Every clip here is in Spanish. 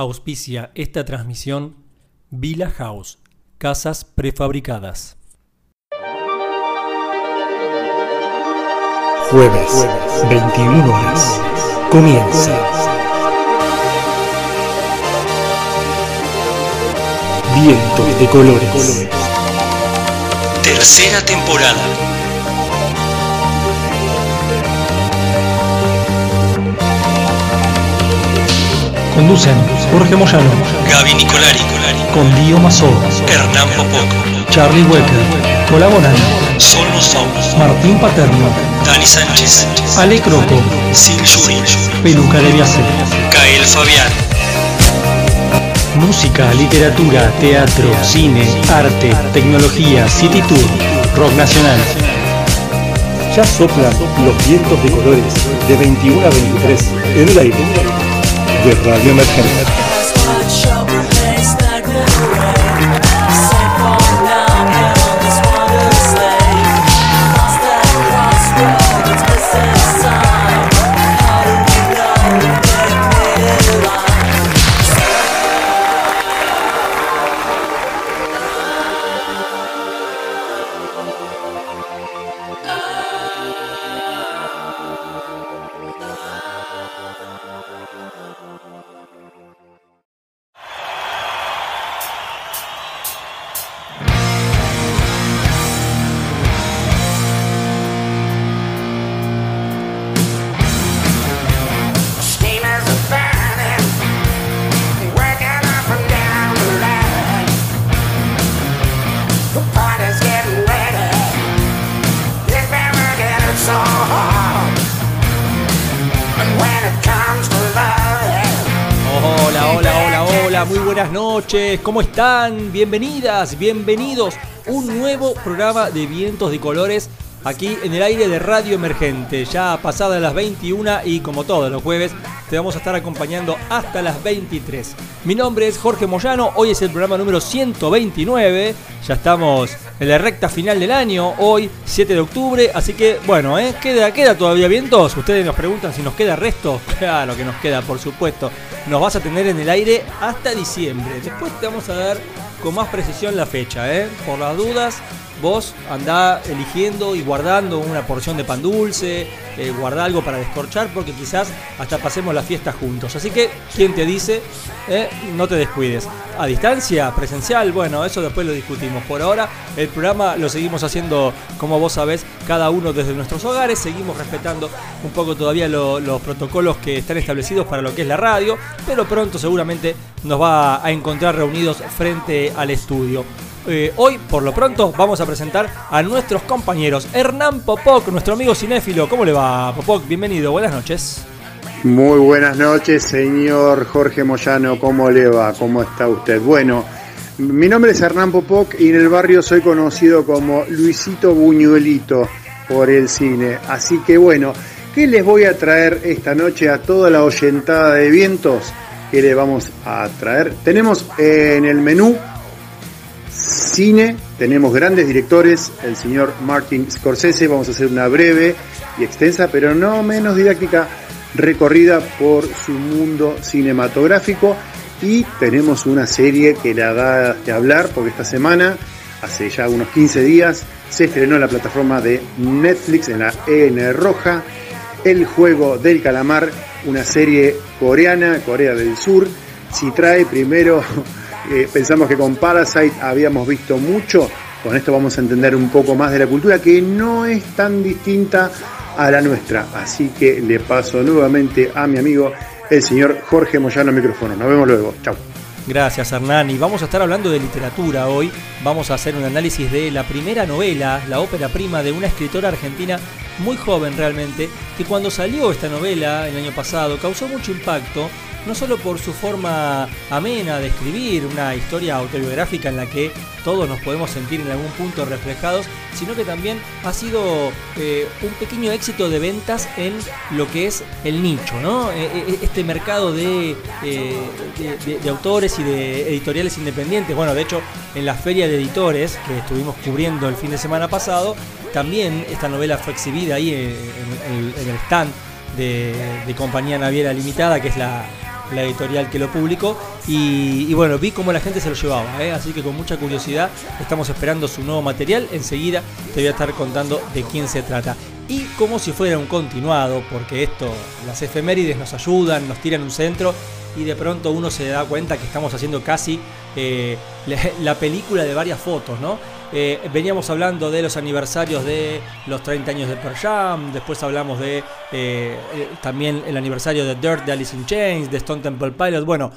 Auspicia esta transmisión Villa House, casas prefabricadas. Jueves, 21 horas. Comienza. Vientos de colores. Tercera temporada. Conducen Jorge Moyano, Gaby Nicolari, con Dio Mazó, Hernán Popoco, Charlie Wecker, colaboran Sol Somos, Martín Paterno, Dani Sánchez, Ale Croco, Sil Yuri, Peluca de Viaje. Kael Fabián, Música, literatura, teatro, cine, arte, tecnología, city tour, rock nacional. Ya soplan los vientos de colores de 21 a 23 en el aire de Radio Emergente. Steamers ¿cómo están? Bienvenidas, bienvenidos. Un nuevo programa de Vientos de Colores aquí en el aire de Radio Emergente. Ya pasadas las 21 y como todos los jueves te vamos a estar acompañando hasta las 23. Mi nombre es Jorge Moyano, hoy es el programa número 129. Ya estamos en la recta final del año, hoy 7 de octubre, así que bueno, ¿eh? ¿Queda, queda todavía vientos. Ustedes nos preguntan si nos queda resto. Claro que nos queda, por supuesto. Nos vas a tener en el aire hasta diciembre. Después te vamos a dar con más precisión la fecha, ¿eh? Por las dudas, vos andá eligiendo y guardando una porción de pan dulce, eh, guardá algo para descorchar, porque quizás hasta pasemos la fiesta juntos. Así que, ¿quién te dice? Eh, no te descuides. A distancia, presencial, bueno, eso después lo discutimos. Por ahora, el programa lo seguimos haciendo, como vos sabés, cada uno desde nuestros hogares. Seguimos respetando un poco todavía lo- los protocolos que están establecidos para lo que es la radio, pero pronto seguramente nos va a encontrar reunidos frente al estudio. Eh, hoy, por lo pronto, vamos a presentar a nuestros compañeros. Hernán Popoc, nuestro amigo cinéfilo. ¿Cómo le va, Popoc? Bienvenido, buenas noches. Muy buenas noches, señor Jorge Moyano. ¿Cómo le va? ¿Cómo está usted? Bueno, mi nombre es Hernán Popoc y en el barrio soy conocido como Luisito Buñuelito por el cine. Así que bueno, ¿qué les voy a traer esta noche a toda la oyentada de vientos? ¿Qué le vamos a traer? Tenemos en el menú cine, tenemos grandes directores, el señor Martin Scorsese, vamos a hacer una breve y extensa, pero no menos didáctica, recorrida por su mundo cinematográfico. Y tenemos una serie que la da de hablar porque esta semana, hace ya unos 15 días, se estrenó en la plataforma de Netflix en la EN Roja, El Juego del Calamar, una serie coreana, Corea del Sur, si trae primero eh, pensamos que con Parasite habíamos visto mucho, con esto vamos a entender un poco más de la cultura que no es tan distinta a la nuestra. Así que le paso nuevamente a mi amigo el señor Jorge Moyano micrófono. Nos vemos luego. Chao. Gracias Hernán. Y vamos a estar hablando de literatura hoy. Vamos a hacer un análisis de la primera novela, la ópera prima de una escritora argentina muy joven realmente, que cuando salió esta novela el año pasado causó mucho impacto, no solo por su forma amena de escribir, una historia autobiográfica en la que todos nos podemos sentir en algún punto reflejados, sino que también ha sido eh, un pequeño éxito de ventas en lo que es el nicho, ¿no? Eh, eh, este mercado de, de- autores y de editoriales independientes. Bueno, de hecho, en la feria de editores que estuvimos cubriendo el fin de semana pasado, también esta novela fue exhibida ahí en, en el stand de, de Compañía Naviera Limitada, que es la, la editorial que lo publicó. Y, bueno, vi cómo la gente se lo llevaba, ¿eh? así que con mucha curiosidad estamos esperando su nuevo material. Enseguida te voy a estar contando de quién se trata. Y como si fuera un continuado, porque esto, las efemérides nos ayudan, nos tiran un centro y de pronto uno se da cuenta que estamos haciendo casi eh, la película de varias fotos, ¿no? Eh, veníamos hablando de los aniversarios de los 30 años de Pearl Jam, después hablamos de eh, eh, también el aniversario de Dirt de Alice in Chains, de Stone Temple Pilots. Bueno,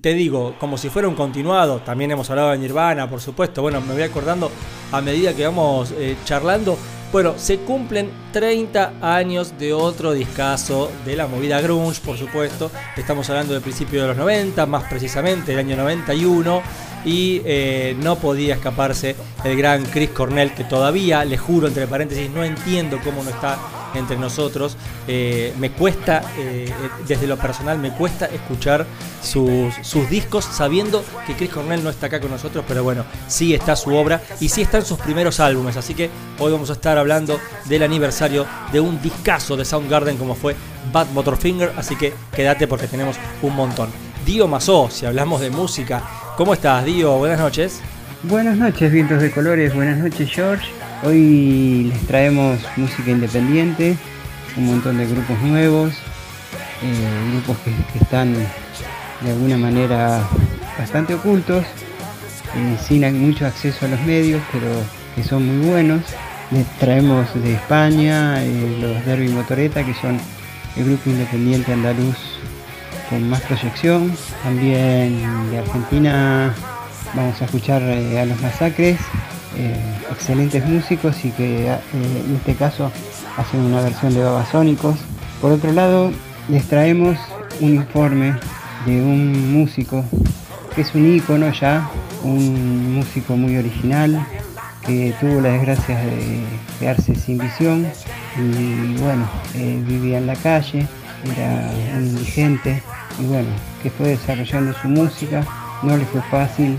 te digo, como si fuera un continuado, también hemos hablado de Nirvana, por supuesto. Bueno, me voy acordando a medida que vamos charlando. Bueno, se cumplen 30 años de otro discazo de la movida grunge, por supuesto. Estamos hablando del principio de los 90, más precisamente el año 91 y eh, no podía escaparse el gran Chris Cornell, que todavía, le juro entre paréntesis, no entiendo cómo no está entre nosotros. Eh, me cuesta, eh, desde lo personal, me cuesta escuchar sus, discos sabiendo que Chris Cornell no está acá con nosotros, pero bueno, sí está su obra y sí están sus primeros álbumes. Así que hoy vamos a estar hablando del aniversario de un discazo de Soundgarden como fue Bad Motorfinger, así que quédate porque tenemos un montón. Dio Mazó, si hablamos de música. ¿Cómo estás, Dio? Buenas noches. Buenas noches, vientos de colores. Buenas noches, George. Hoy les traemos música independiente, un montón de grupos nuevos, eh, grupos que, están de alguna manera bastante ocultos, eh, sin mucho acceso a los medios, pero que son muy buenos. Les traemos de España eh, los Derby Motoreta, que son el grupo independiente andaluz con más proyección. También de Argentina vamos a escuchar eh, a los Masacres, eh, excelentes músicos y que eh, en este caso hacen una versión de Babasónicos. Por otro lado, les traemos un informe de un músico que es un ícono ya, un músico muy original que tuvo la desgracia de quedarse sin visión y bueno, vivía en la calle, era un indigente y bueno, que fue desarrollando su música, no le fue fácil,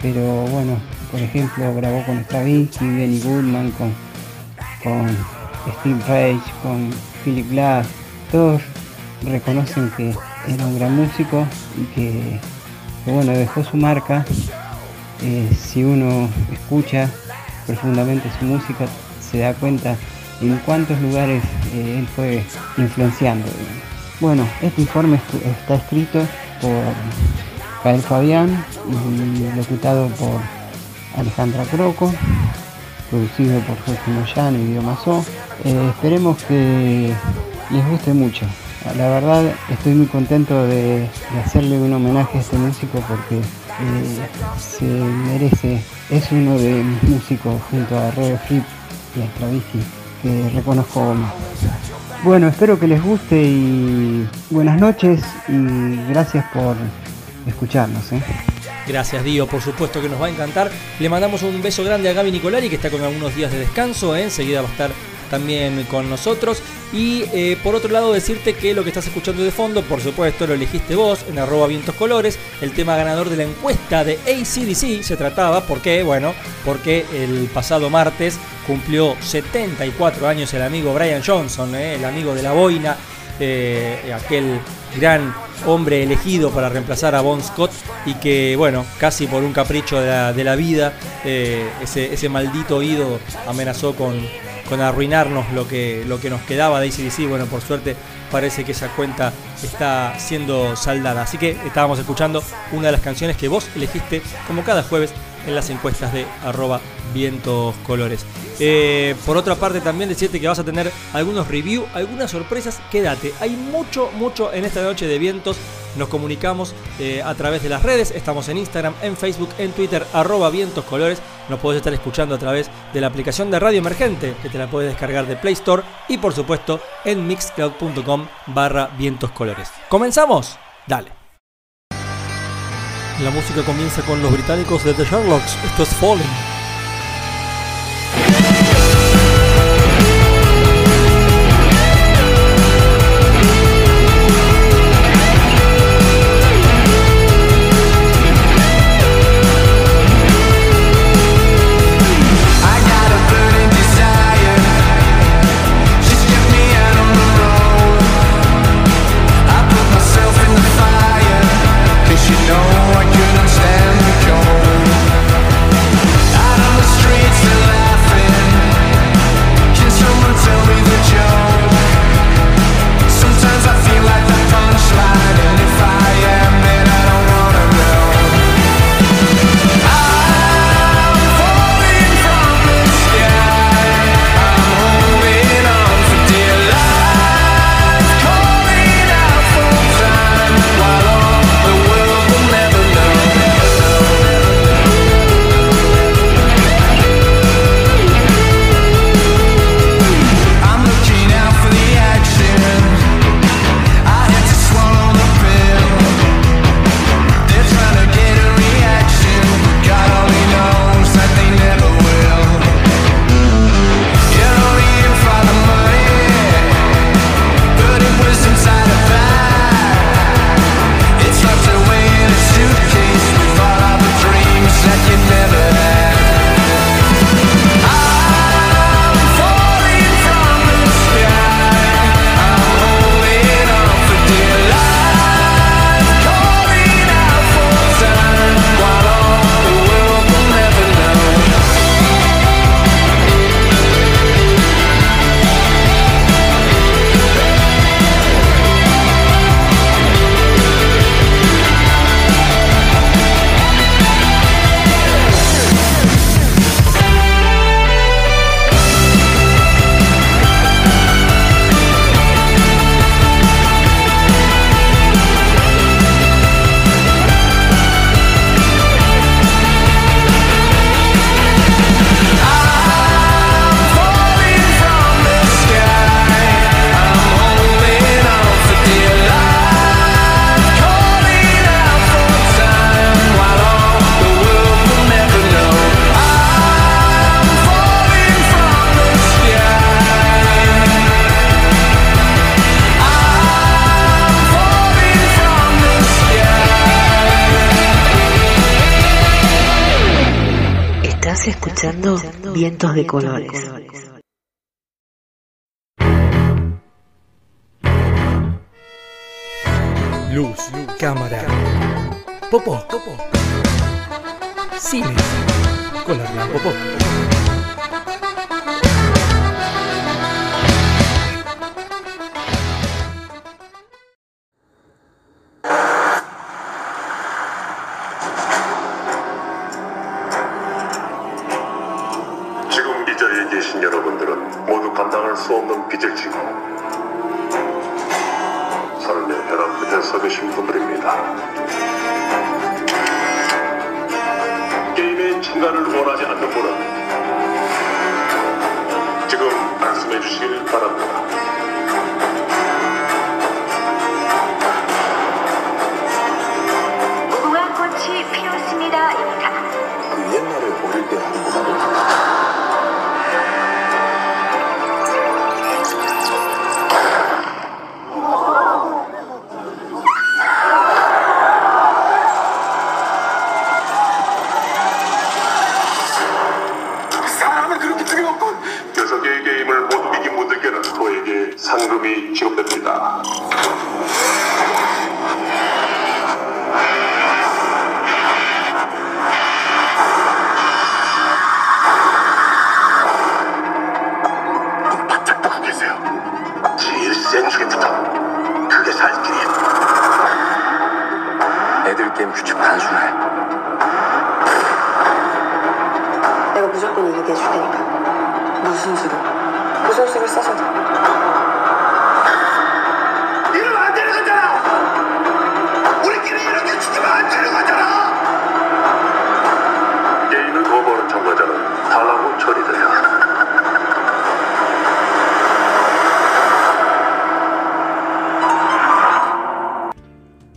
pero bueno, por ejemplo grabó con Stravinsky, Benny Goodman, con, con Steve Reich, con Philip Glass, todos reconocen que era un gran músico y que, que, bueno, dejó su marca. Eh, si uno escucha profundamente su música, se da cuenta en cuántos lugares eh, él fue influenciando. Bueno, este informe está escrito por Gael Fabián y por Alejandra Croco, producido por Jorge Moyano y Guido Mazó. Eh, esperemos que les guste mucho. La verdad estoy muy contento de, hacerle un homenaje a este músico porque eh, se merece, es uno de mis músicos junto a Red Flip y a Stravinsky que reconozco más. Bueno, espero que les guste y buenas noches y gracias por escucharnos. ¿eh? Gracias, Dio. Por supuesto que nos va a encantar. Le mandamos un beso grande a Gaby Nicolari, que está con algunos días de descanso. ¿eh? Enseguida va a estar también con nosotros. Y eh, por otro lado, decirte que lo que estás escuchando de fondo, por supuesto, lo elegiste vos en arroba vientos colores. El tema ganador de la encuesta de ACDC se trataba, ¿por qué? Bueno, porque el pasado martes cumplió 74 años el amigo Brian Johnson, ¿eh? el amigo de la boina, eh, aquel gran hombre elegido para reemplazar a Bon Scott y que, bueno, casi por un capricho de la, de la vida, ese, ese maldito oído amenazó con, con arruinarnos lo que, lo que nos quedaba de ACDC. Bueno, por suerte parece que esa cuenta está siendo saldada. Así que estábamos escuchando una de las canciones que vos elegiste como cada jueves en las encuestas de arroba vientos colores. Eh, por otra parte también decirte que vas a tener algunos reviews, algunas sorpresas, quédate. Hay mucho, mucho en esta noche de vientos. Nos comunicamos eh, a través de las redes. Estamos en Instagram, en Facebook, en Twitter, arroba vientos colores. Nos podés estar escuchando a través de la aplicación de Radio Emergente, que te la puedes descargar de Play Store y por supuesto en mixcloud.com barra vientos colores. ¿Comenzamos? Dale. La música comienza con los británicos de The Sherlocks. Esto es Falling.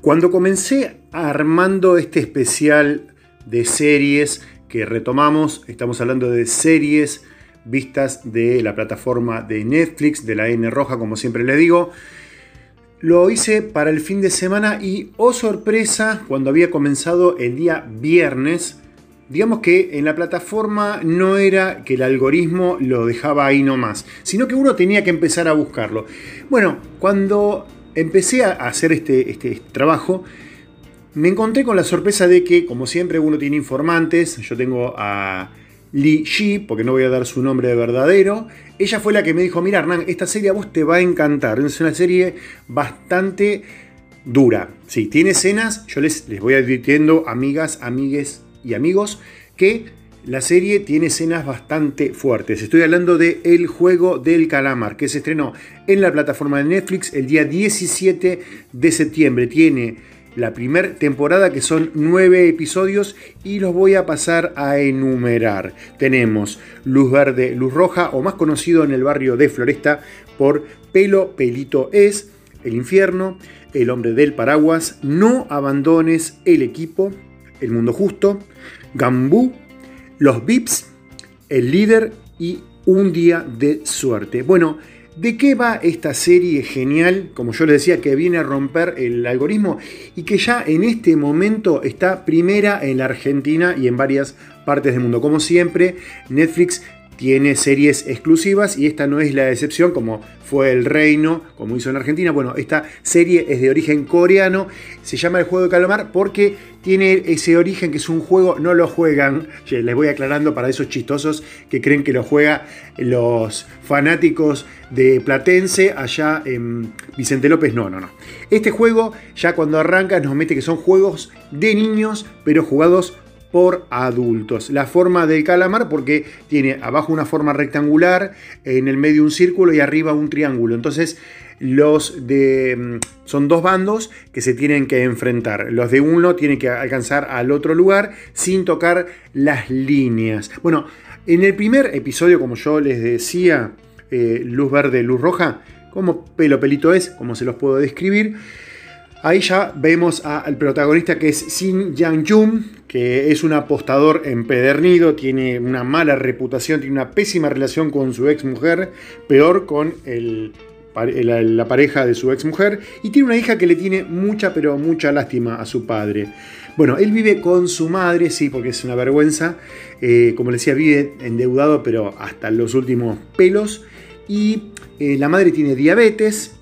Cuando comencé armando este especial de series que retomamos, estamos hablando de series vistas de la plataforma de Netflix, de la N roja, como siempre le digo. Lo hice para el fin de semana y, oh sorpresa, cuando había comenzado el día viernes, digamos que en la plataforma no era que el algoritmo lo dejaba ahí nomás, sino que uno tenía que empezar a buscarlo. Bueno, cuando empecé a hacer este, este trabajo, me encontré con la sorpresa de que, como siempre, uno tiene informantes. Yo tengo a Li Shi, porque no voy a dar su nombre de verdadero. Ella fue la que me dijo, mira Hernán, esta serie a vos te va a encantar. Es una serie bastante dura. Sí, tiene escenas, yo les, les voy advirtiendo, amigas, amigues y amigos, que la serie tiene escenas bastante fuertes. Estoy hablando de El Juego del Calamar, que se estrenó en la plataforma de Netflix el día 17 de septiembre. Tiene la primera temporada que son nueve episodios y los voy a pasar a enumerar. Tenemos Luz Verde, Luz Roja, o más conocido en el barrio de Floresta por Pelo Pelito Es, El Infierno, El Hombre del Paraguas, No Abandones el Equipo, El Mundo Justo, Gambú, Los Vips, El Líder y Un Día de Suerte. Bueno, ¿De qué va esta serie genial? Como yo les decía, que viene a romper el algoritmo y que ya en este momento está primera en la Argentina y en varias partes del mundo. Como siempre, Netflix tiene series exclusivas y esta no es la excepción, como fue El Reino, como hizo en Argentina. Bueno, esta serie es de origen coreano, se llama El Juego de Calamar porque tiene ese origen que es un juego, no lo juegan, les voy aclarando para esos chistosos que creen que lo juega los fanáticos de Platense allá en Vicente López, no, no, no. Este juego ya cuando arranca nos mete que son juegos de niños, pero jugados por adultos. La forma del calamar porque tiene abajo una forma rectangular, en el medio un círculo y arriba un triángulo. Entonces los de son dos bandos que se tienen que enfrentar. Los de uno tienen que alcanzar al otro lugar sin tocar las líneas. Bueno, en el primer episodio, como yo les decía, eh, luz verde, luz roja, como pelo pelito es, como se los puedo describir. Ahí ya vemos al protagonista que es Sin Yang Jun, que es un apostador empedernido, tiene una mala reputación, tiene una pésima relación con su ex mujer, peor con la pareja de su ex mujer, y tiene una hija que le tiene mucha, pero mucha lástima a su padre. Bueno, él vive con su madre, sí, porque es una vergüenza. Eh, como le decía, vive endeudado, pero hasta los últimos pelos. Y eh, la madre tiene diabetes,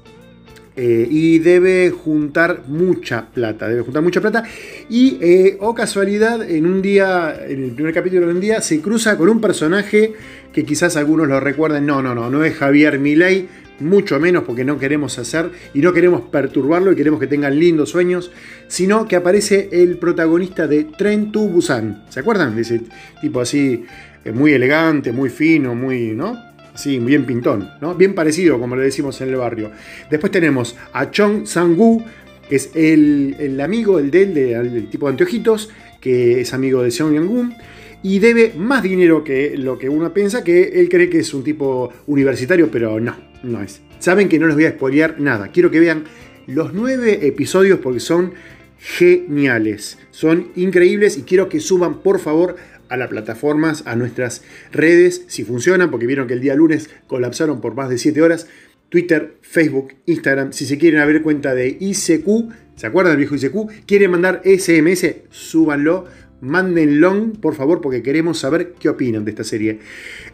eh, y debe juntar mucha plata, debe juntar mucha plata. Y, eh, oh casualidad, en un día, en el primer capítulo de un día, se cruza con un personaje que quizás algunos lo recuerden. No, no, no, no es Javier Milei, mucho menos porque no queremos hacer y no queremos perturbarlo y queremos que tengan lindos sueños, sino que aparece el protagonista de Tren to Busan. ¿Se acuerdan? De ese tipo así, eh, muy elegante, muy fino, muy, ¿no? Sí, bien pintón, ¿no? Bien parecido, como le decimos en el barrio. Después tenemos a Chong Sang-woo, que es el, el amigo, el de él, de- el tipo de anteojitos, que es amigo de Seong Yang-gun, y debe más dinero que lo que uno piensa, que él cree que es un tipo universitario, pero no, no es. Saben que no les voy a spoilear nada. Quiero que vean los nueve episodios porque son geniales, son increíbles y quiero que suban por favor a las plataformas, a nuestras redes, si funcionan, porque vieron que el día lunes colapsaron por más de 7 horas. Twitter, Facebook, Instagram, si se quieren abrir cuenta de ICQ, ¿se acuerdan del viejo ICQ? ¿Quieren mandar SMS? Súbanlo, mándenlo, por favor, porque queremos saber qué opinan de esta serie.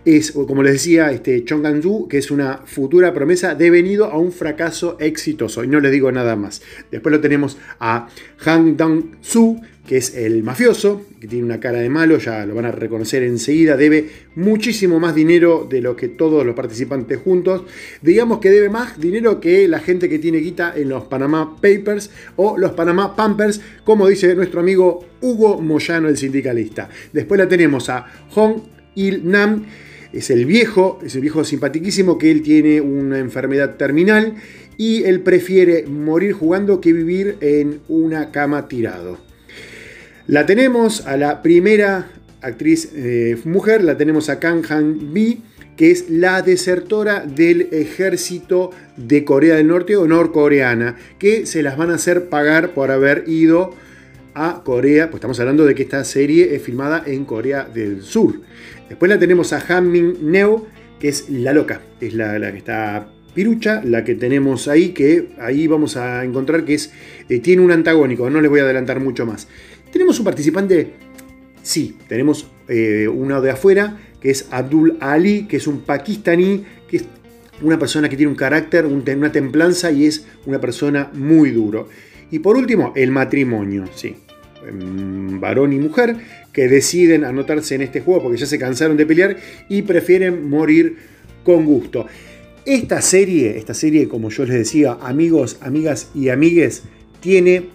Es, como les decía, este Chong Gang-ju, que es una futura promesa devenido a un fracaso exitoso, y no les digo nada más. Después lo tenemos a Han Dong-soo, que es el mafioso, que tiene una cara de malo, ya lo van a reconocer enseguida, debe muchísimo más dinero de lo que todos los participantes juntos. Digamos que debe más dinero que la gente que tiene guita en los Panama Papers o los Panama Pampers, como dice nuestro amigo Hugo Moyano, el sindicalista. Después la tenemos a Hong Il Nam, es el viejo, es el viejo simpatiquísimo que él tiene una enfermedad terminal y él prefiere morir jugando que vivir en una cama tirado. La tenemos a la primera actriz eh, mujer, la tenemos a Kang Han Bi, que es la desertora del ejército de Corea del Norte o norcoreana, que se las van a hacer pagar por haber ido a Corea, pues estamos hablando de que esta serie es filmada en Corea del Sur. Después la tenemos a Han Min Neo, que es la loca, es la, que está pirucha, la que tenemos ahí, que ahí vamos a encontrar que es, eh, tiene un antagónico, no les voy a adelantar mucho más. Tenemos un participante, sí, tenemos eh, uno de afuera, que es Abdul Ali, que es un pakistaní, que es una persona que tiene un carácter, un- una templanza y es una persona muy duro. Y por último, el matrimonio, sí. Em, Varón y mujer que deciden anotarse en este juego porque ya se cansaron de pelear y prefieren morir con gusto. Esta serie, esta serie, como yo les decía, amigos, amigas y amigues, tiene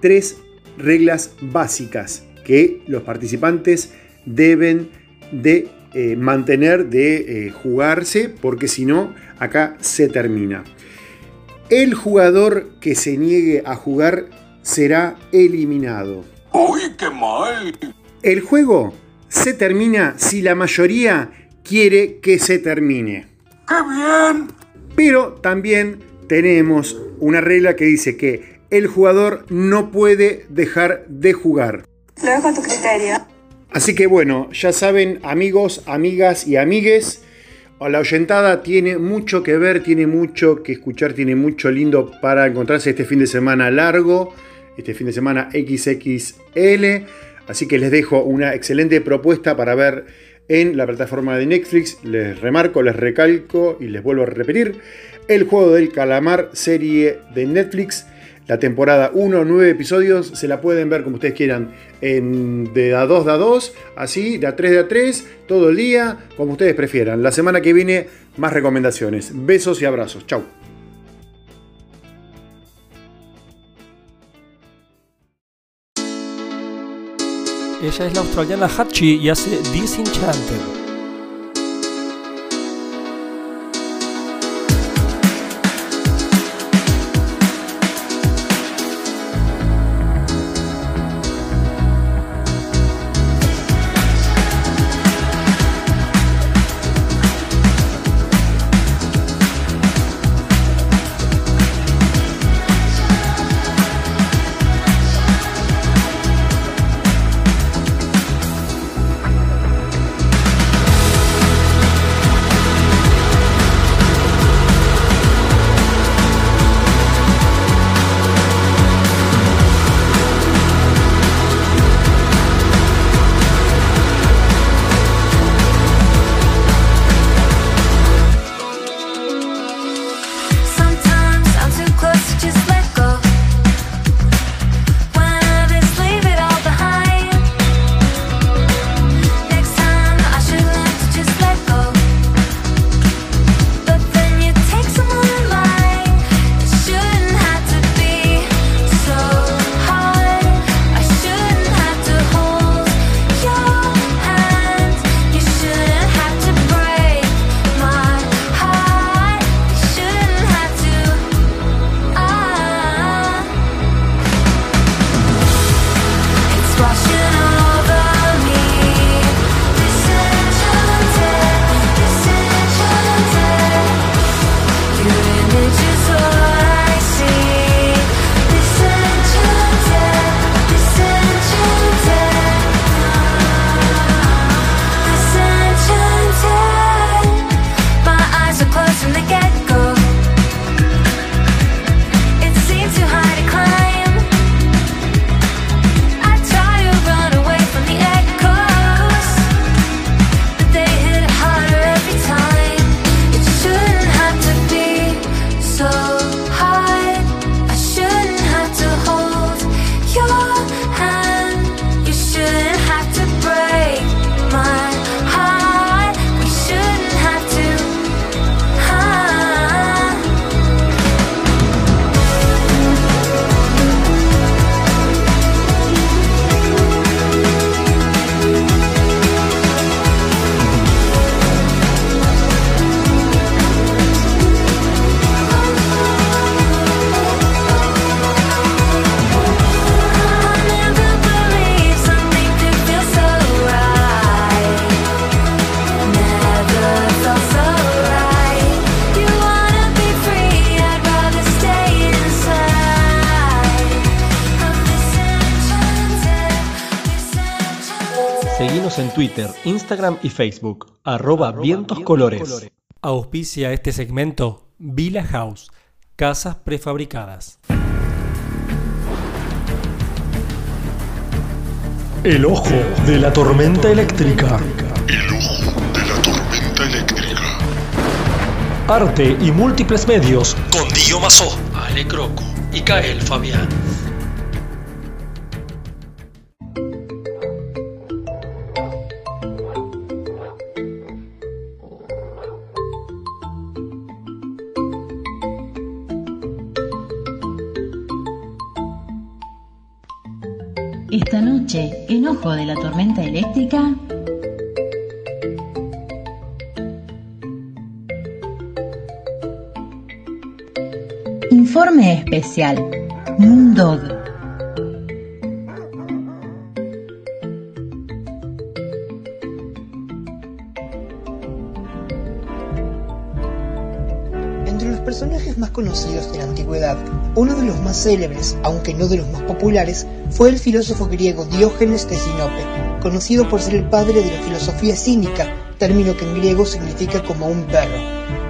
tres reglas básicas que los participantes deben de eh, mantener, de eh, jugarse, porque si no, acá se termina. El jugador que se niegue a jugar será eliminado. ¡Uy, qué mal! El juego se termina si la mayoría quiere que se termine. ¡Qué bien! Pero también tenemos una regla que dice que el jugador no puede dejar de jugar. Lo dejo a tu criterio. Así que bueno, ya saben amigos, amigas y amigues, la oyentada tiene mucho que ver, tiene mucho que escuchar, tiene mucho lindo para encontrarse este fin de semana largo, este fin de semana XXL. Así que les dejo una excelente propuesta para ver en la plataforma de Netflix. Les remarco, les recalco y les vuelvo a repetir. El juego del calamar, serie de Netflix. La temporada 1, 9 episodios, se la pueden ver como ustedes quieran, en, de A2 de A2, así, de A3 de A3, todo el día, como ustedes prefieran. La semana que viene, más recomendaciones. Besos y abrazos. Chau. Ella es la australiana Hachi y hace Disenchanted. Instagram y Facebook, arroba vientos colores. Auspicia este segmento Villa House, casas prefabricadas. El ojo de la tormenta eléctrica. El ojo de la tormenta eléctrica. Arte y múltiples medios. Con Dio Mazó, Ale Croco y Kael Fabián. Esta noche, en Ojo de la Tormenta Eléctrica, Informe especial. Moondog. Conocidos de la antigüedad, uno de los más célebres, aunque no de los más populares, fue el filósofo griego Diógenes de Sinope, conocido por ser el padre de la filosofía cínica, término que en griego significa como un perro,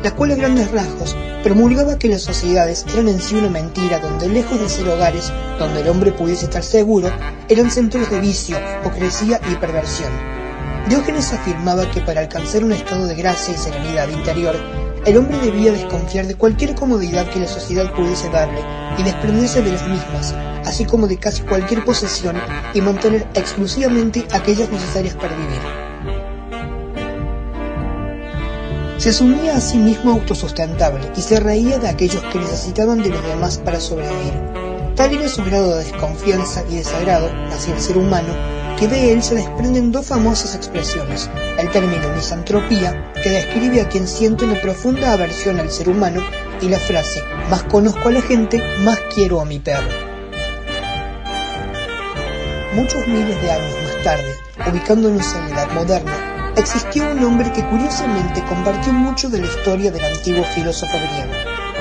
la cual a grandes rasgos promulgaba que las sociedades eran en sí una mentira donde lejos de ser hogares donde el hombre pudiese estar seguro, eran centros de vicio, hipocresía y perversión. Diógenes afirmaba que para alcanzar un estado de gracia y serenidad interior, el hombre debía desconfiar de cualquier comodidad que la sociedad pudiese darle y desprenderse de las mismas, así como de casi cualquier posesión y mantener exclusivamente aquellas necesarias para vivir. Se asumía a sí mismo autosustentable y se reía de aquellos que necesitaban de los demás para sobrevivir. Tal era su grado de desconfianza y desagrado hacia el ser humano de él se desprenden dos famosas expresiones, el término misantropía, que describe a quien siente una profunda aversión al ser humano, y la frase, más conozco a la gente, más quiero a mi perro. Muchos miles de años más tarde, ubicándonos en la Edad Moderna, existió un hombre que curiosamente compartió mucho de la historia del antiguo filósofo griego.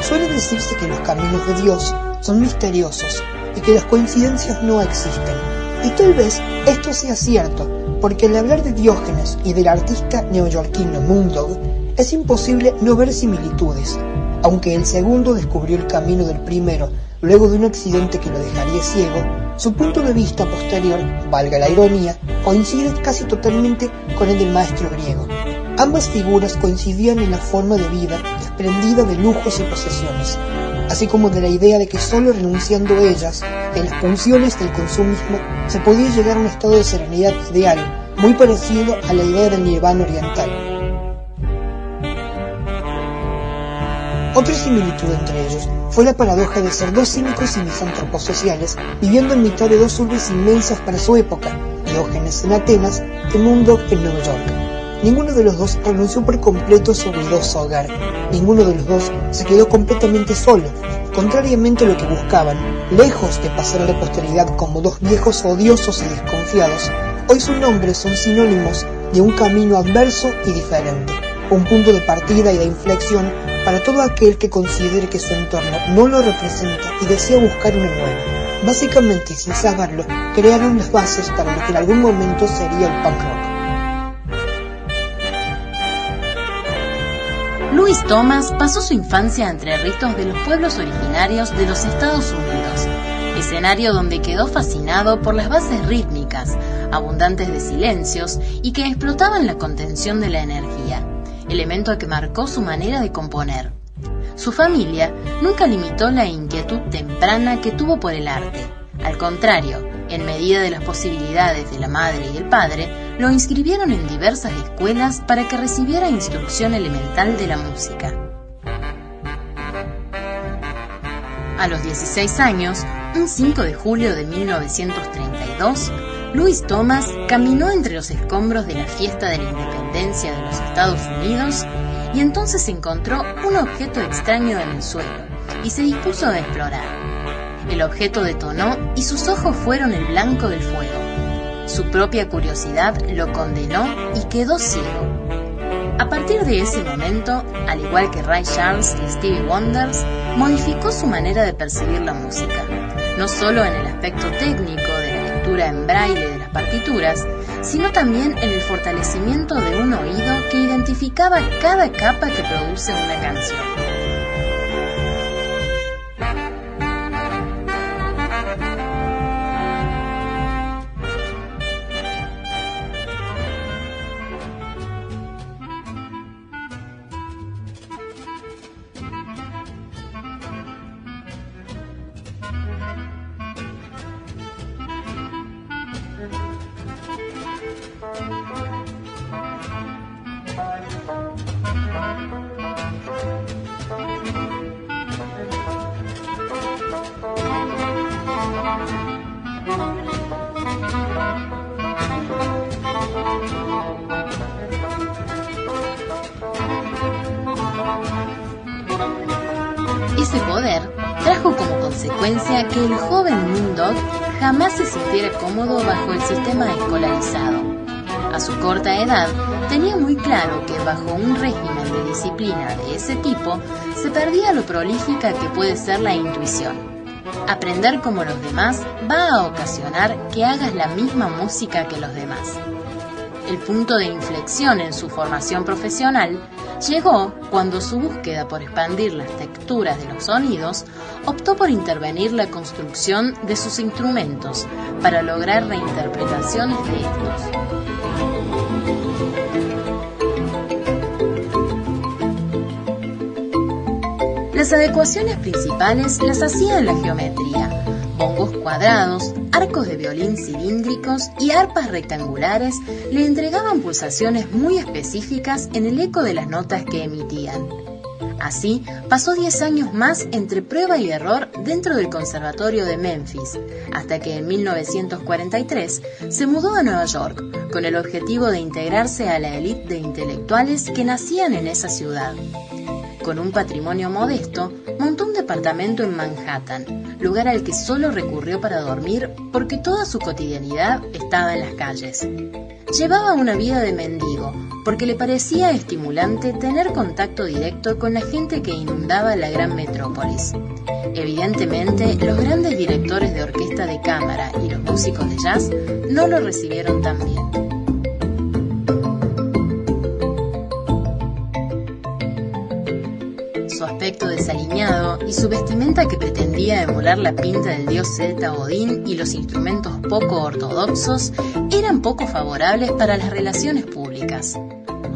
Suele decirse que los caminos de Dios son misteriosos y que las coincidencias no existen. Y tal vez esto sea cierto, porque al hablar de Diógenes y del artista neoyorquino Moondog, es imposible no ver similitudes. Aunque el segundo descubrió el camino del primero luego de un accidente que lo dejaría ciego, su punto de vista posterior, valga la ironía, coincide casi totalmente con el del maestro griego. Ambas figuras coincidían en la forma de vida desprendida de lujos y posesiones, así como de la idea de que solo renunciando a ellas, en las funciones del consumismo, se podía llegar a un estado de serenidad ideal, muy parecido a la idea del nirvana oriental. Otra similitud entre ellos fue la paradoja de ser dos cínicos y misántropos sociales viviendo en mitad de dos urbes inmensas para su época, Diógenes en Atenas y Moondog en Nueva York. Ninguno de los dos renunció por completo a su ruidoso hogar. Ninguno de los dos se quedó completamente solo. Contrariamente a lo que buscaban, lejos de pasar a la posteridad como dos viejos odiosos y desconfiados, hoy sus nombres son sinónimos de un camino adverso y diferente, un punto de partida y de inflexión para todo aquel que considere que su entorno no lo representa y desea buscar uno nuevo. Básicamente, sin saberlo, crearon las bases para lo que en algún momento sería el punk rock. Louis Thomas pasó su infancia entre ritos de los pueblos originarios de los Estados Unidos, escenario donde quedó fascinado por las bases rítmicas, abundantes de silencios y que explotaban la contención de la energía, elemento que marcó su manera de componer. Su familia nunca limitó la inquietud temprana que tuvo por el arte. Al contrario, en medida de las posibilidades de la madre y el padre, lo inscribieron en diversas escuelas para que recibiera instrucción elemental de la música. A los 16 años, un 5 de julio de 1932, Louis Thomas caminó entre los escombros de la fiesta de la independencia de los Estados Unidos y entonces encontró un objeto extraño en el suelo y se dispuso a explorar. El objeto detonó y sus ojos fueron el blanco del fuego. Su propia curiosidad lo condenó y quedó ciego. A partir de ese momento, al igual que Ray Charles y Stevie Wonders, modificó su manera de percibir la música, no solo en el aspecto técnico de la lectura en braille de las partituras, sino también en el fortalecimiento de un oído que identificaba cada capa que produce una canción. Escolarizado. A su corta edad, tenía muy claro que bajo un régimen de disciplina de ese tipo, se perdía lo prolífica que puede ser la intuición. Aprender como los demás va a ocasionar que hagas la misma música que los demás. El punto de inflexión en su formación profesional llegó cuando su búsqueda por expandir las texturas de los sonidos optó por intervenir la construcción de sus instrumentos para lograr reinterpretaciones de estos. Las adecuaciones principales las hacía en la geometría, bongos cuadrados, arcos de violín cilíndricos y arpas rectangulares le entregaban pulsaciones muy específicas en el eco de las notas que emitían. Así, pasó 10 años más entre prueba y error dentro del Conservatorio de Memphis, hasta que en 1943 se mudó a Nueva York con el objetivo de integrarse a la élite de intelectuales que nacían en esa ciudad. Con un patrimonio modesto, montó un departamento en Manhattan, lugar al que solo recurrió para dormir porque toda su cotidianidad estaba en las calles. Llevaba una vida de mendigo, porque le parecía estimulante tener contacto directo con la gente que inundaba la gran metrópolis. Evidentemente, los grandes directores de orquesta de cámara y los músicos de jazz no lo recibieron tan bien. Aspecto desaliñado y su vestimenta que pretendía emular la pinta del dios celta Odín y los instrumentos poco ortodoxos eran poco favorables para las relaciones públicas.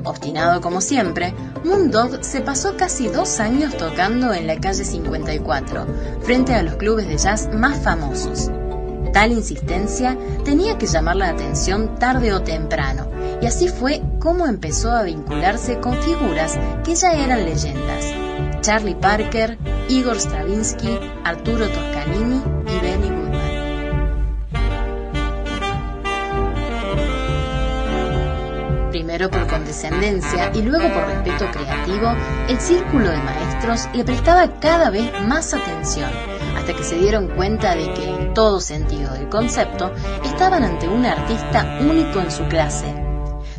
Obstinado como siempre, Moondog se pasó casi dos años tocando en la calle 54, frente a los clubes de jazz más famosos. Tal insistencia tenía que llamar la atención tarde o temprano, y así fue como empezó a vincularse con figuras que ya eran leyendas. Charlie Parker, Igor Stravinsky, Arturo Toscanini y Benny Goodman. Primero por condescendencia y luego por respeto creativo, el círculo de maestros le prestaba cada vez más atención, hasta que se dieron cuenta de que, en todo sentido del concepto, estaban ante un artista único en su clase.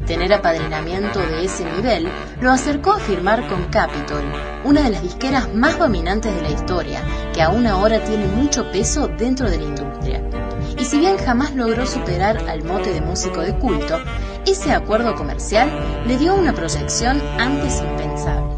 Tener apadrinamiento de ese nivel lo acercó a firmar con Capitol, una de las disqueras más dominantes de la historia, que aún ahora tiene mucho peso dentro de la industria. Y si bien jamás logró superar al mote de músico de culto, ese acuerdo comercial le dio una proyección antes impensable.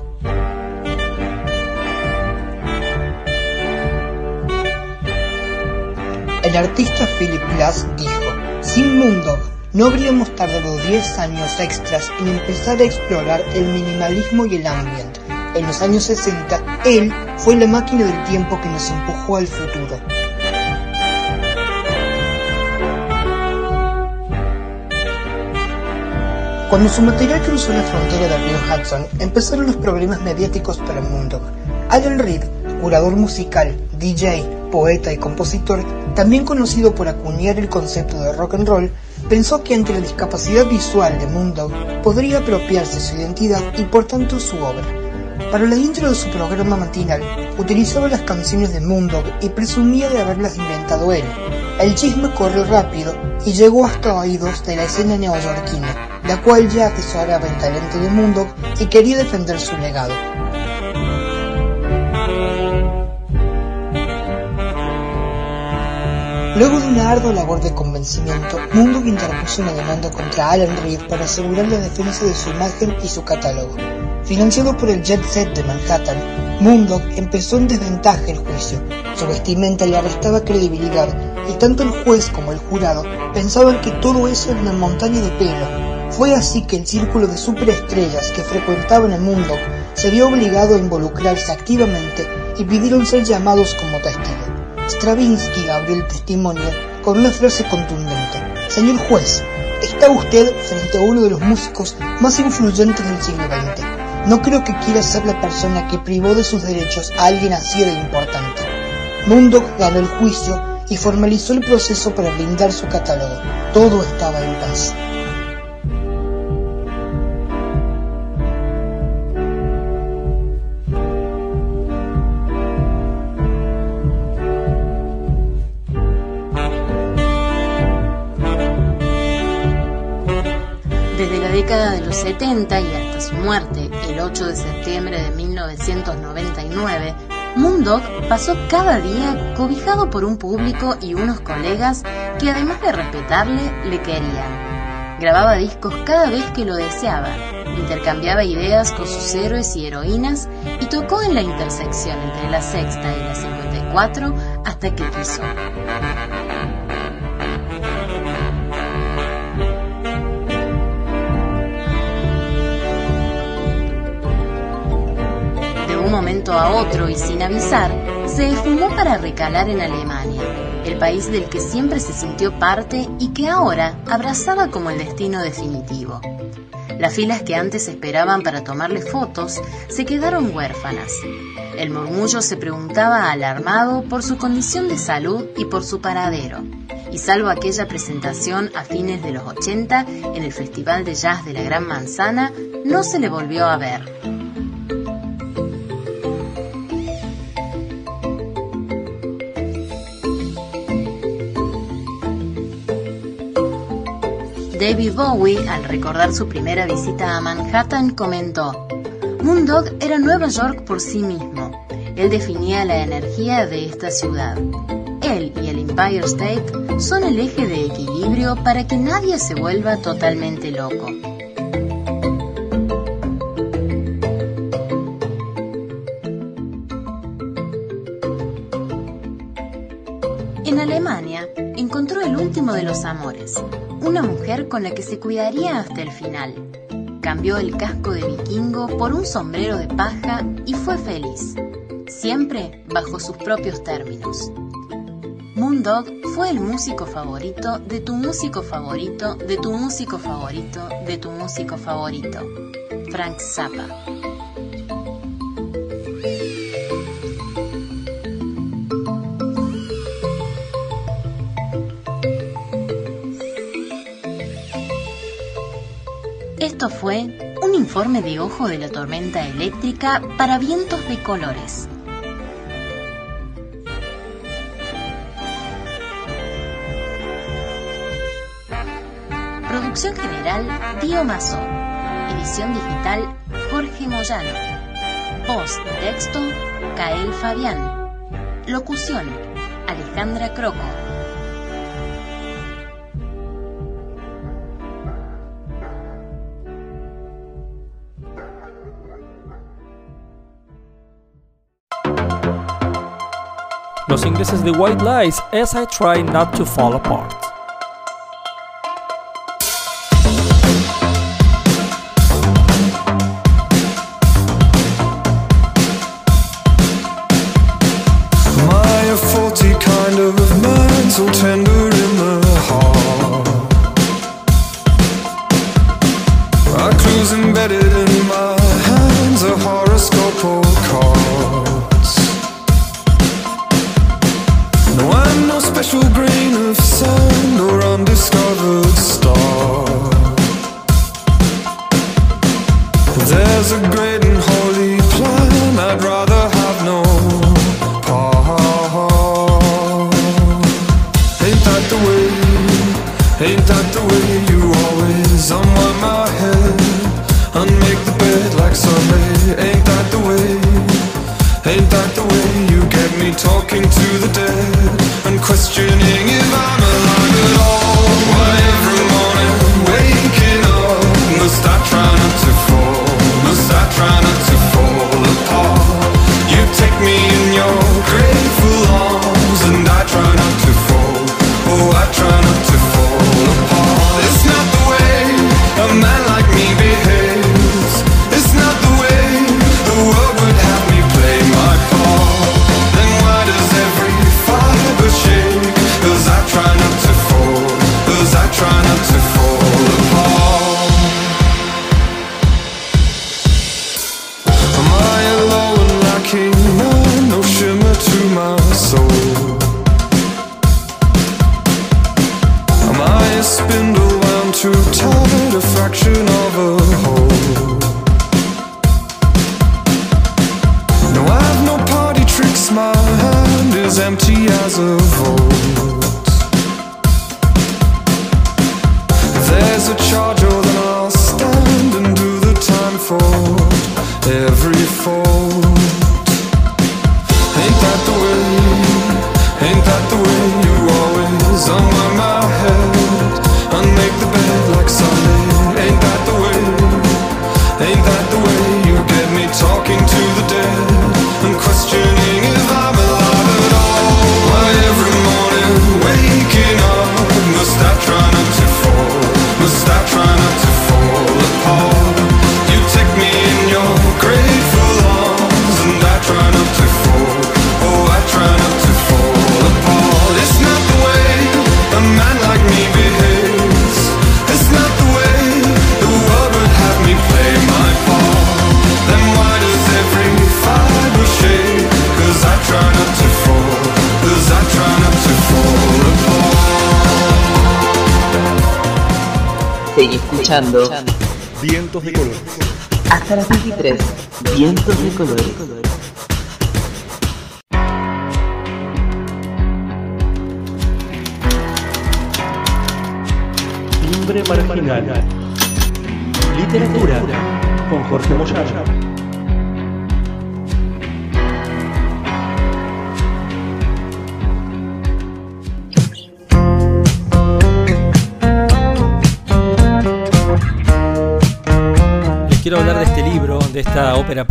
El artista Philip Glass dijo, sin Moondog no habríamos tardado 10 años extras en empezar a explorar el minimalismo y el ambiente. En los años 60, él fue la máquina del tiempo que nos empujó al futuro. Cuando su material cruzó la frontera del río Hudson, empezaron los problemas mediáticos para Moondog. Alan Reed, curador musical, DJ, poeta y compositor, también conocido por acuñar el concepto de rock and roll, pensó que ante la discapacidad visual de Moondog podría apropiarse su identidad y por tanto su obra. Para la intro de su programa matinal, utilizaba las canciones de Moondog y presumía de haberlas inventado él. El chisme corrió rápido y llegó hasta oídos de la escena neoyorquina, la cual ya atesoraba el talento de Moondog y quería defender su legado. Luego de una ardua labor de convencimiento, Munduk interpuso una demanda contra Alan Reed para asegurar la defensa de su imagen y su catálogo. Financiado por el Jet Set de Manhattan, Moondog empezó en desventaja el juicio. Su vestimenta le restaba credibilidad y tanto el juez como el jurado pensaban que todo eso era una montaña de pelo. Fue así que el círculo de superestrellas que frecuentaban el Moondog se vio obligado a involucrarse activamente y pidieron ser llamados como testigo. Stravinsky abrió el testimonio con una frase contundente. Señor juez, está usted frente a uno de los músicos más influyentes del siglo XX. No creo que quiera ser la persona que privó de sus derechos a alguien así de importante. Mundok ganó el juicio y formalizó el proceso para blindar su catálogo. Todo estaba en paz. 70 y hasta su muerte, el 8 de septiembre de 1999, Moondog pasó cada día cobijado por un público y unos colegas que además de respetarle, le querían. Grababa discos cada vez que lo deseaba, intercambiaba ideas con sus héroes y heroínas y tocó en la intersección entre la sexta y la 54 hasta que quiso. A otro y sin avisar, se esfumó para recalar en Alemania, el país del que siempre se sintió parte y que ahora abrazaba como el destino definitivo. Las filas que antes esperaban para tomarle fotos se quedaron huérfanas. El murmullo se preguntaba alarmado por su condición de salud y por su paradero. Y salvo aquella presentación a fines de los 80 en el Festival de Jazz de la Gran Manzana, no se le volvió a ver. David Bowie, al recordar su primera visita a Manhattan, comentó, Moondog era Nueva York por sí mismo. Él definía la energía de esta ciudad. Él y el Empire State son el eje de equilibrio para que nadie se vuelva totalmente loco. De los amores, una mujer con la que se cuidaría hasta el final. Cambió el casco de vikingo por un sombrero de paja y fue feliz, siempre bajo sus propios términos. Moondog fue el músico favorito de tu músico favorito, de tu músico favorito, de tu músico favorito, Frank Zappa. Fue un informe de ojo de la tormenta eléctrica para vientos de colores. Producción general Dio Mazo. Edición digital Jorge Moyano. Voz y texto Cael Fabián. Locución Alejandra Croco. Los is the White Lies as I Try Not to Fall Apart. Talking to the dead and questioning if spindle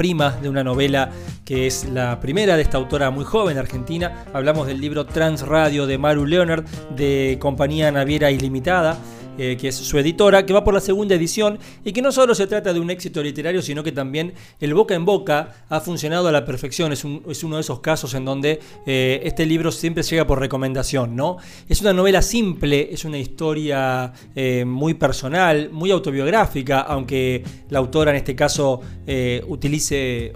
de una novela que es la primera de esta autora muy joven argentina. Hablamos del libro Transradio de Maru Leonard, de Compañía Naviera Ilimitada. eh, que es su editora, que va por la segunda edición y que no solo se trata de un éxito literario, sino que también el boca en boca ha funcionado a la perfección. Es, es uno de esos casos en donde eh, este libro siempre llega por recomendación, ¿no? Es una novela simple, es una historia eh, muy personal, muy autobiográfica, aunque la autora en este caso eh, utilice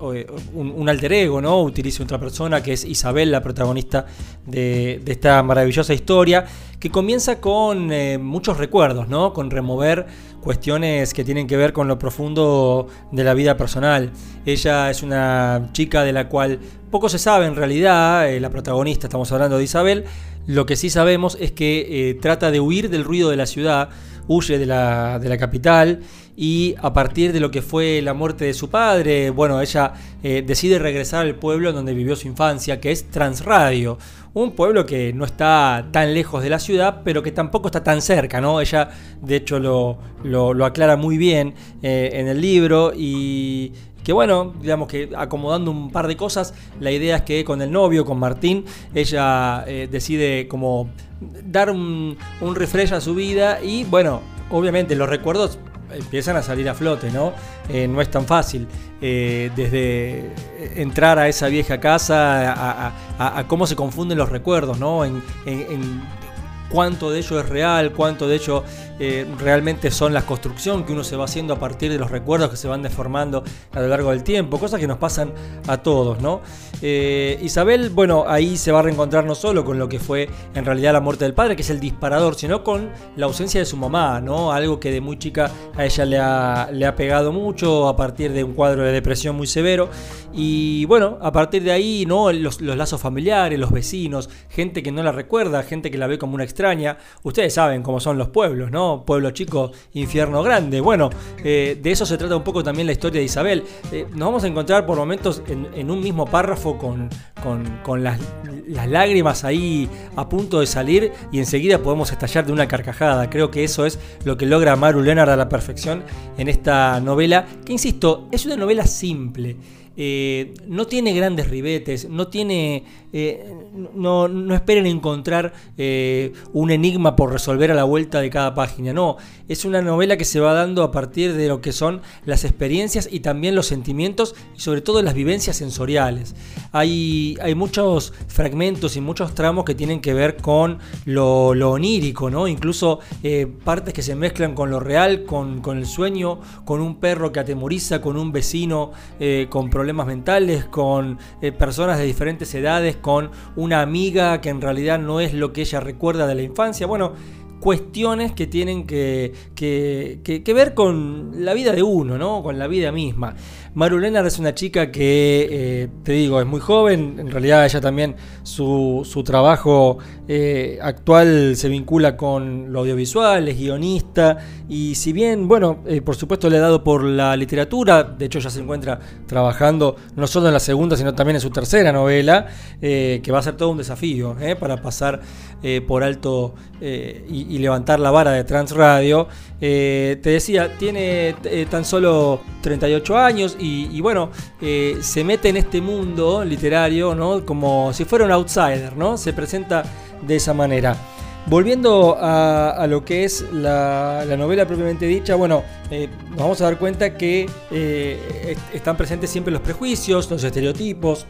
un, alter ego, ¿no? Utilice otra persona que es Isabel, la protagonista de, de esta maravillosa historia, que comienza con muchos recuerdos, ¿no? Con remover cuestiones que tienen que ver con lo profundo de la vida personal. Ella es una chica de la cual poco se sabe en realidad, eh, la protagonista, estamos hablando de Isabel, lo que sí sabemos es que eh, trata de huir del ruido de la ciudad, huye de la, de la capital y a partir de lo que fue la muerte de su padre, bueno, ella eh, decide regresar al pueblo donde vivió su infancia, que es Transradio, un pueblo que no está tan lejos de la ciudad, pero que tampoco está tan cerca, ¿no? Ella, de hecho, lo, lo- aclara muy bien eh, en el libro y que bueno, digamos que acomodando un par de cosas, la idea es que con el novio, con Martín, ella eh, decide como dar un, un refresh a su vida y bueno, obviamente los recuerdos empiezan a salir a flote, ¿no? Eh, no es tan fácil. Eh, desde entrar a esa vieja casa, a, cómo se confunden los recuerdos, ¿no? Cuánto de ello es real, cuánto de ello eh, realmente son la construcción que uno se va haciendo a partir de los recuerdos que se van deformando a lo largo del tiempo, cosas que nos pasan a todos, ¿no? Eh, Isabel, bueno, ahí se va a reencontrar no solo con lo que fue en realidad la muerte del padre, que es el disparador, sino con la ausencia de su mamá, ¿no? Algo que de muy chica a ella le ha, pegado mucho a partir de un cuadro de depresión muy severo. Y bueno, a partir de ahí, ¿no? Los, los lazos familiares, los vecinos, gente que no la recuerda, gente que la ve como una extraña. Ustedes saben cómo son los pueblos, ¿no? Pueblo chico, infierno grande. Bueno, eh, de eso se trata un poco también la historia de Isabel. Eh, nos vamos a encontrar por momentos en, un mismo párrafo con las, las lágrimas ahí a punto de salir y enseguida podemos estallar de una carcajada. Creo que eso es lo que logra Maru Leonard a la perfección en esta novela, que insisto, es una novela simple. Eh, no tiene grandes ribetes, no tiene. eh, no, no esperen encontrar eh, un enigma por resolver a la vuelta de cada página. No, es una novela que se va dando a partir de lo que son las experiencias y también los sentimientos y sobre todo las vivencias sensoriales. Hay, hay muchos fragmentos y muchos tramos que tienen que ver con lo, onírico, ¿no? Incluso partes que se mezclan con lo real, con, con el sueño, con un perro que atemoriza, con un vecino con problemas mentales, con eh, personas de diferentes edades, con una amiga que en realidad no es lo que ella recuerda de la infancia. Bueno, cuestiones que tienen que, que- que- que ver con la vida de uno, ¿no? Con la vida misma. Maru es una chica que, eh, te digo, es muy joven. En realidad ella también, su, su trabajo eh, actual se vincula con lo audiovisual, es guionista. Y si bien, bueno, eh, por supuesto le ha dado por la literatura, de hecho ya se encuentra trabajando no solo en la segunda, sino también en su tercera novela, que va a ser todo un desafío para pasar por alto y, y levantar la vara de Transradio. Eh, te decía, tiene eh, tan solo 38 años y, bueno, eh, se mete en este mundo literario, ¿no? Como si fuera un outsider, ¿no? Se presenta de esa manera. Volviendo a, lo que es la, la novela propiamente dicha, bueno, nos vamos a dar cuenta que est- están presentes siempre los prejuicios, los estereotipos,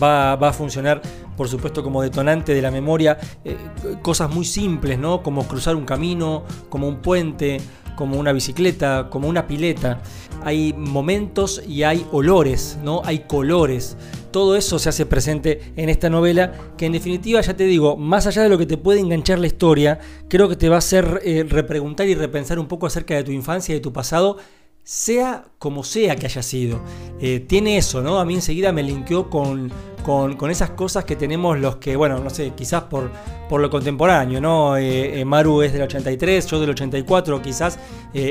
va, va a funcionar, por supuesto, como detonante de la memoria, eh, cosas muy simples, ¿no? Como cruzar un camino, como un puente, como una bicicleta, como una pileta. Hay momentos y hay olores, ¿no? Hay colores. Todo eso se hace presente en esta novela que en definitiva, ya te digo, más allá de lo que te puede enganchar la historia, creo que te va a hacer eh, repreguntar y repensar un poco acerca de tu infancia y de tu pasado sea como sea que haya sido. Eh, tiene eso, ¿no? A mí enseguida me linkeó con, con, con esas cosas que tenemos los que, bueno, no sé, quizás por, por lo contemporáneo, ¿no? Eh, eh, Maru es del 83, yo del 84, quizás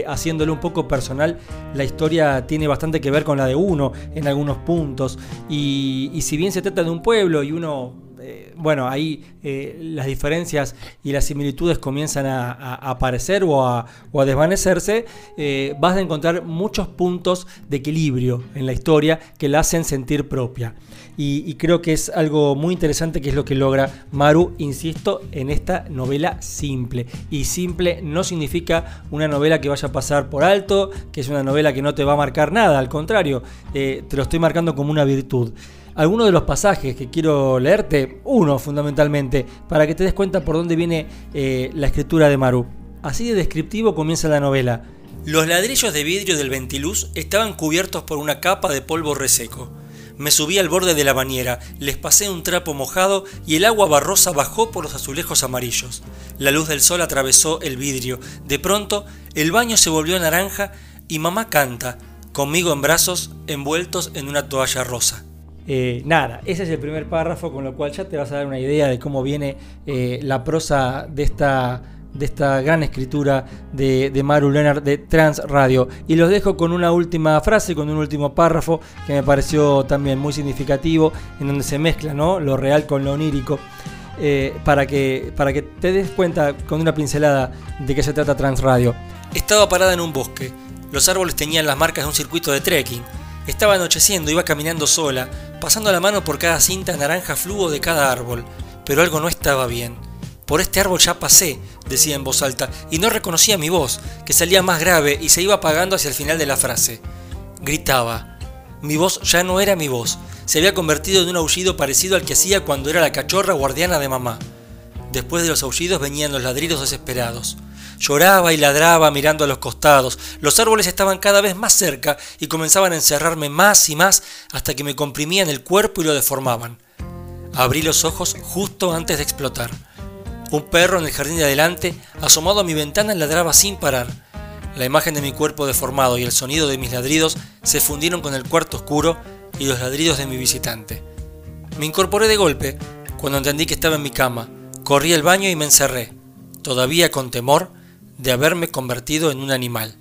haciéndolo un poco personal, la historia tiene bastante que ver con la de uno en algunos puntos. Y si bien se trata de un pueblo y uno eh, bueno, ahí eh, las diferencias y las similitudes comienzan a, aparecer o a, desvanecerse, eh, vas a encontrar muchos puntos de equilibrio en la historia que la hacen sentir propia. Y, y creo que es algo muy interesante que es lo que logra Maru, insisto, en esta novela simple. Y simple no significa una novela que vaya a pasar por alto, que es una novela que no te va a marcar nada, al contrario, te lo estoy marcando como una virtud algunos de los pasajes que quiero leerte, uno fundamentalmente, para que te des cuenta por dónde viene eh, la escritura de Maru. Así de descriptivo comienza la novela. Los ladrillos de vidrio del ventiluz estaban cubiertos por una capa de polvo reseco. Me subí al borde de la bañera, les pasé un trapo mojado y el agua barrosa bajó por los azulejos amarillos. La luz del sol atravesó el vidrio. De pronto, el baño se volvió naranja y mamá canta, conmigo en brazos, envueltos en una toalla rosa. Eh, nada, ese es el primer párrafo, con lo cual ya te vas a dar una idea de cómo viene eh, la prosa de esta, de esta gran escritura de, de Maru Leonard de Trans Radio. Y los dejo con una última frase, con un último párrafo que me pareció también muy significativo, en donde se mezcla ¿no? lo real con lo onírico. eh, para, que, para que te des cuenta con una pincelada de qué se trata Trans Radio. Estaba parada en un bosque. Los árboles tenían las marcas de un circuito de trekking. Estaba anocheciendo, iba caminando sola, pasando la mano por cada cinta naranja fluo de cada árbol, pero algo no estaba bien. Por este árbol ya pasé, decía en voz alta, y no reconocía mi voz, que salía más grave y se iba apagando hacia el final de la frase. Gritaba. Mi voz ya no era mi voz, se había convertido en un aullido parecido al que hacía cuando era la cachorra guardiana de mamá. Después de los aullidos venían los ladridos desesperados. Lloraba y ladraba mirando a los costados. Los árboles estaban cada vez más cerca y comenzaban a encerrarme más y más hasta que me comprimían el cuerpo y lo deformaban. Abrí los ojos justo antes de explotar. Un perro en el jardín de adelante, asomado a mi ventana, ladraba sin parar. La imagen de mi cuerpo deformado y el sonido de mis ladridos se fundieron con el cuarto oscuro y los ladridos de mi visitante. Me incorporé de golpe cuando entendí que estaba en mi cama. Corrí al baño y me encerré, todavía con temor de haberme convertido en un animal.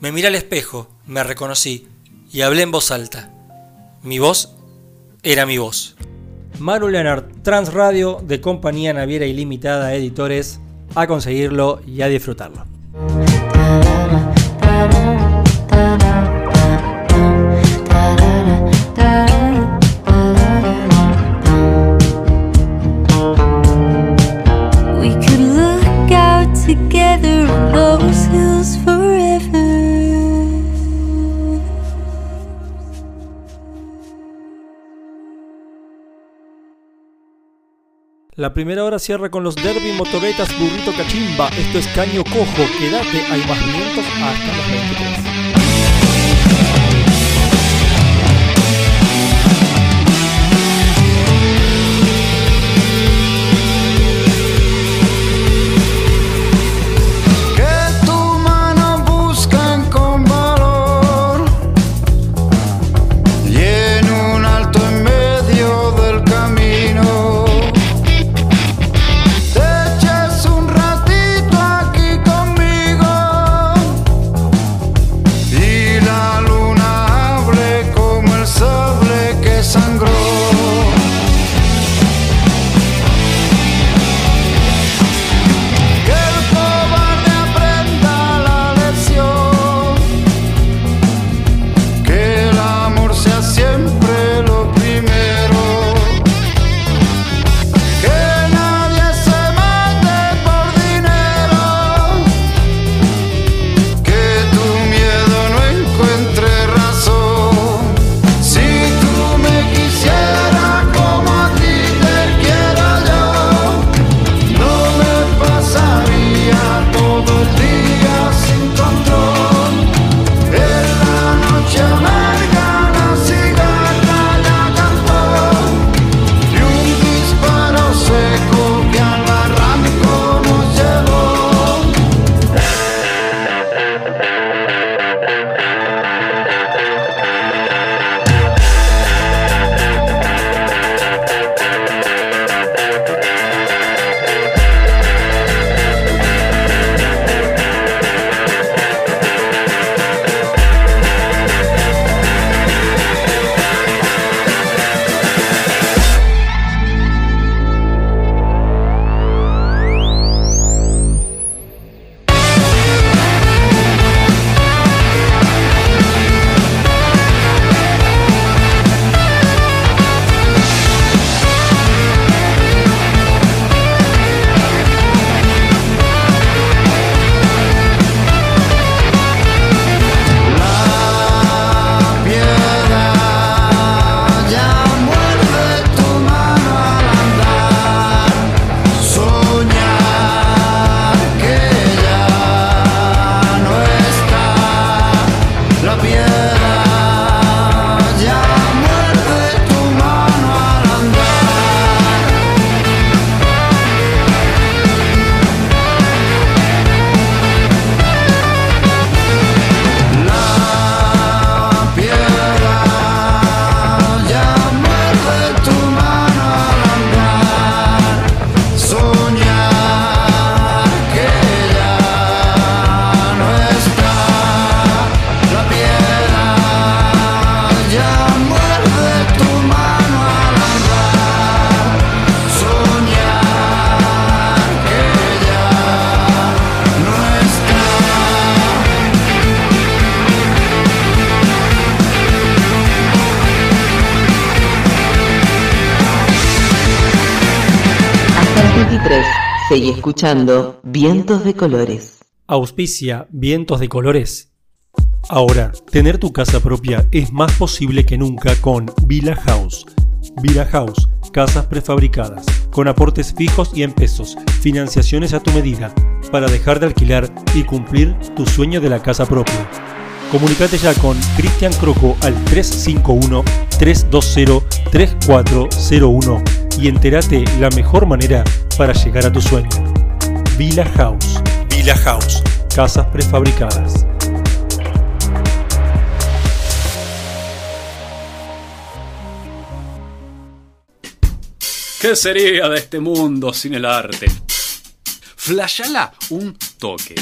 Me miré al espejo, me reconocí y hablé en voz alta. Mi voz era mi voz. Maru Leonard, Trans Radio de Compañía Naviera Ilimitada Editores, a conseguirlo y a disfrutarlo. La primera hora cierra con los Derby Motoretas Burrito Cachimba. Esto es Caño Cojo. Quédate, hay más vientos hasta las 23. Escuchando Vientos de Colores. Auspicia Vientos de Colores. Ahora, tener tu casa propia es más posible que nunca con Villa House. Villa House, casas prefabricadas, con aportes fijos y en pesos, financiaciones a tu medida, para dejar de alquilar y cumplir tu sueño de la casa propia. Comunicate ya con Cristian Croco al 351-320-3401 y entérate la mejor manera para llegar a tu sueño. Villa House. Villa House. Casas prefabricadas. ¿Qué sería de este mundo sin el arte? Flashala un toque.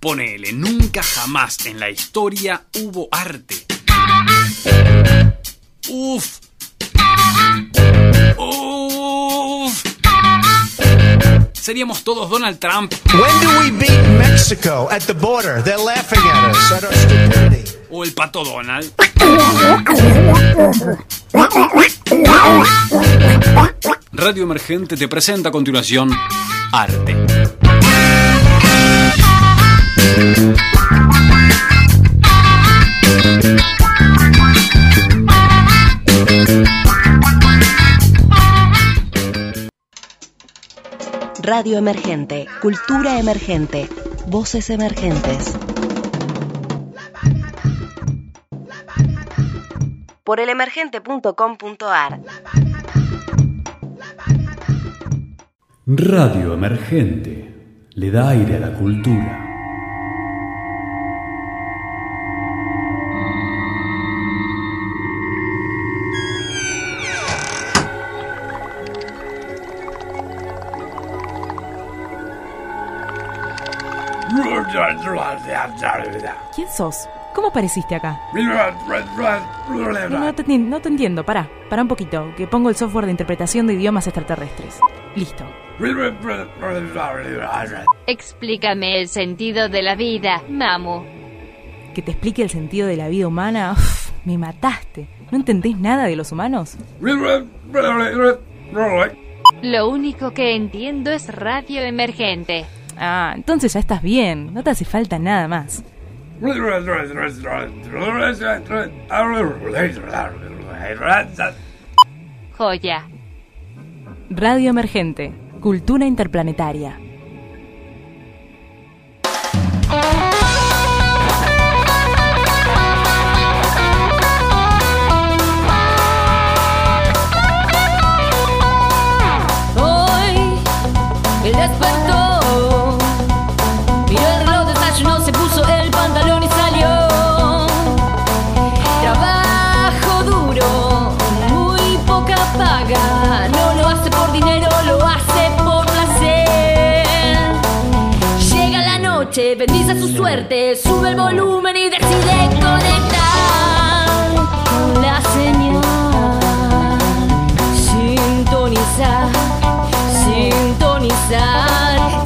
Ponele, nunca jamás en la historia hubo arte. Uf. Uf. Seríamos todos Donald Trump. When do we beat Mexico at the border? They're laughing at us at our stupidity. O el pato Donald. Radio Emergente te presenta a continuación Arte. Radio Emergente, Cultura Emergente, Voces Emergentes. Por elemergente.com.ar. Radio Emergente le da aire a la cultura. ¿Quién sos? ¿Cómo apareciste acá? No te, no te entiendo, pará, pará un poquito, que pongo el software de interpretación de idiomas extraterrestres. Listo. Explícame el sentido de la vida, Mamu. Que te explique el sentido de la vida humana. Uf, me mataste. ¿No entendés nada de los humanos? Lo único que entiendo es radio emergente. Ah, entonces ya estás bien. No te hace falta nada más. Joya. Radio Emergente. Cultura Interplanetaria. Hoy él bendice su suerte, sube el volumen y decide conectar con la señal. Sintonizar, sintonizar,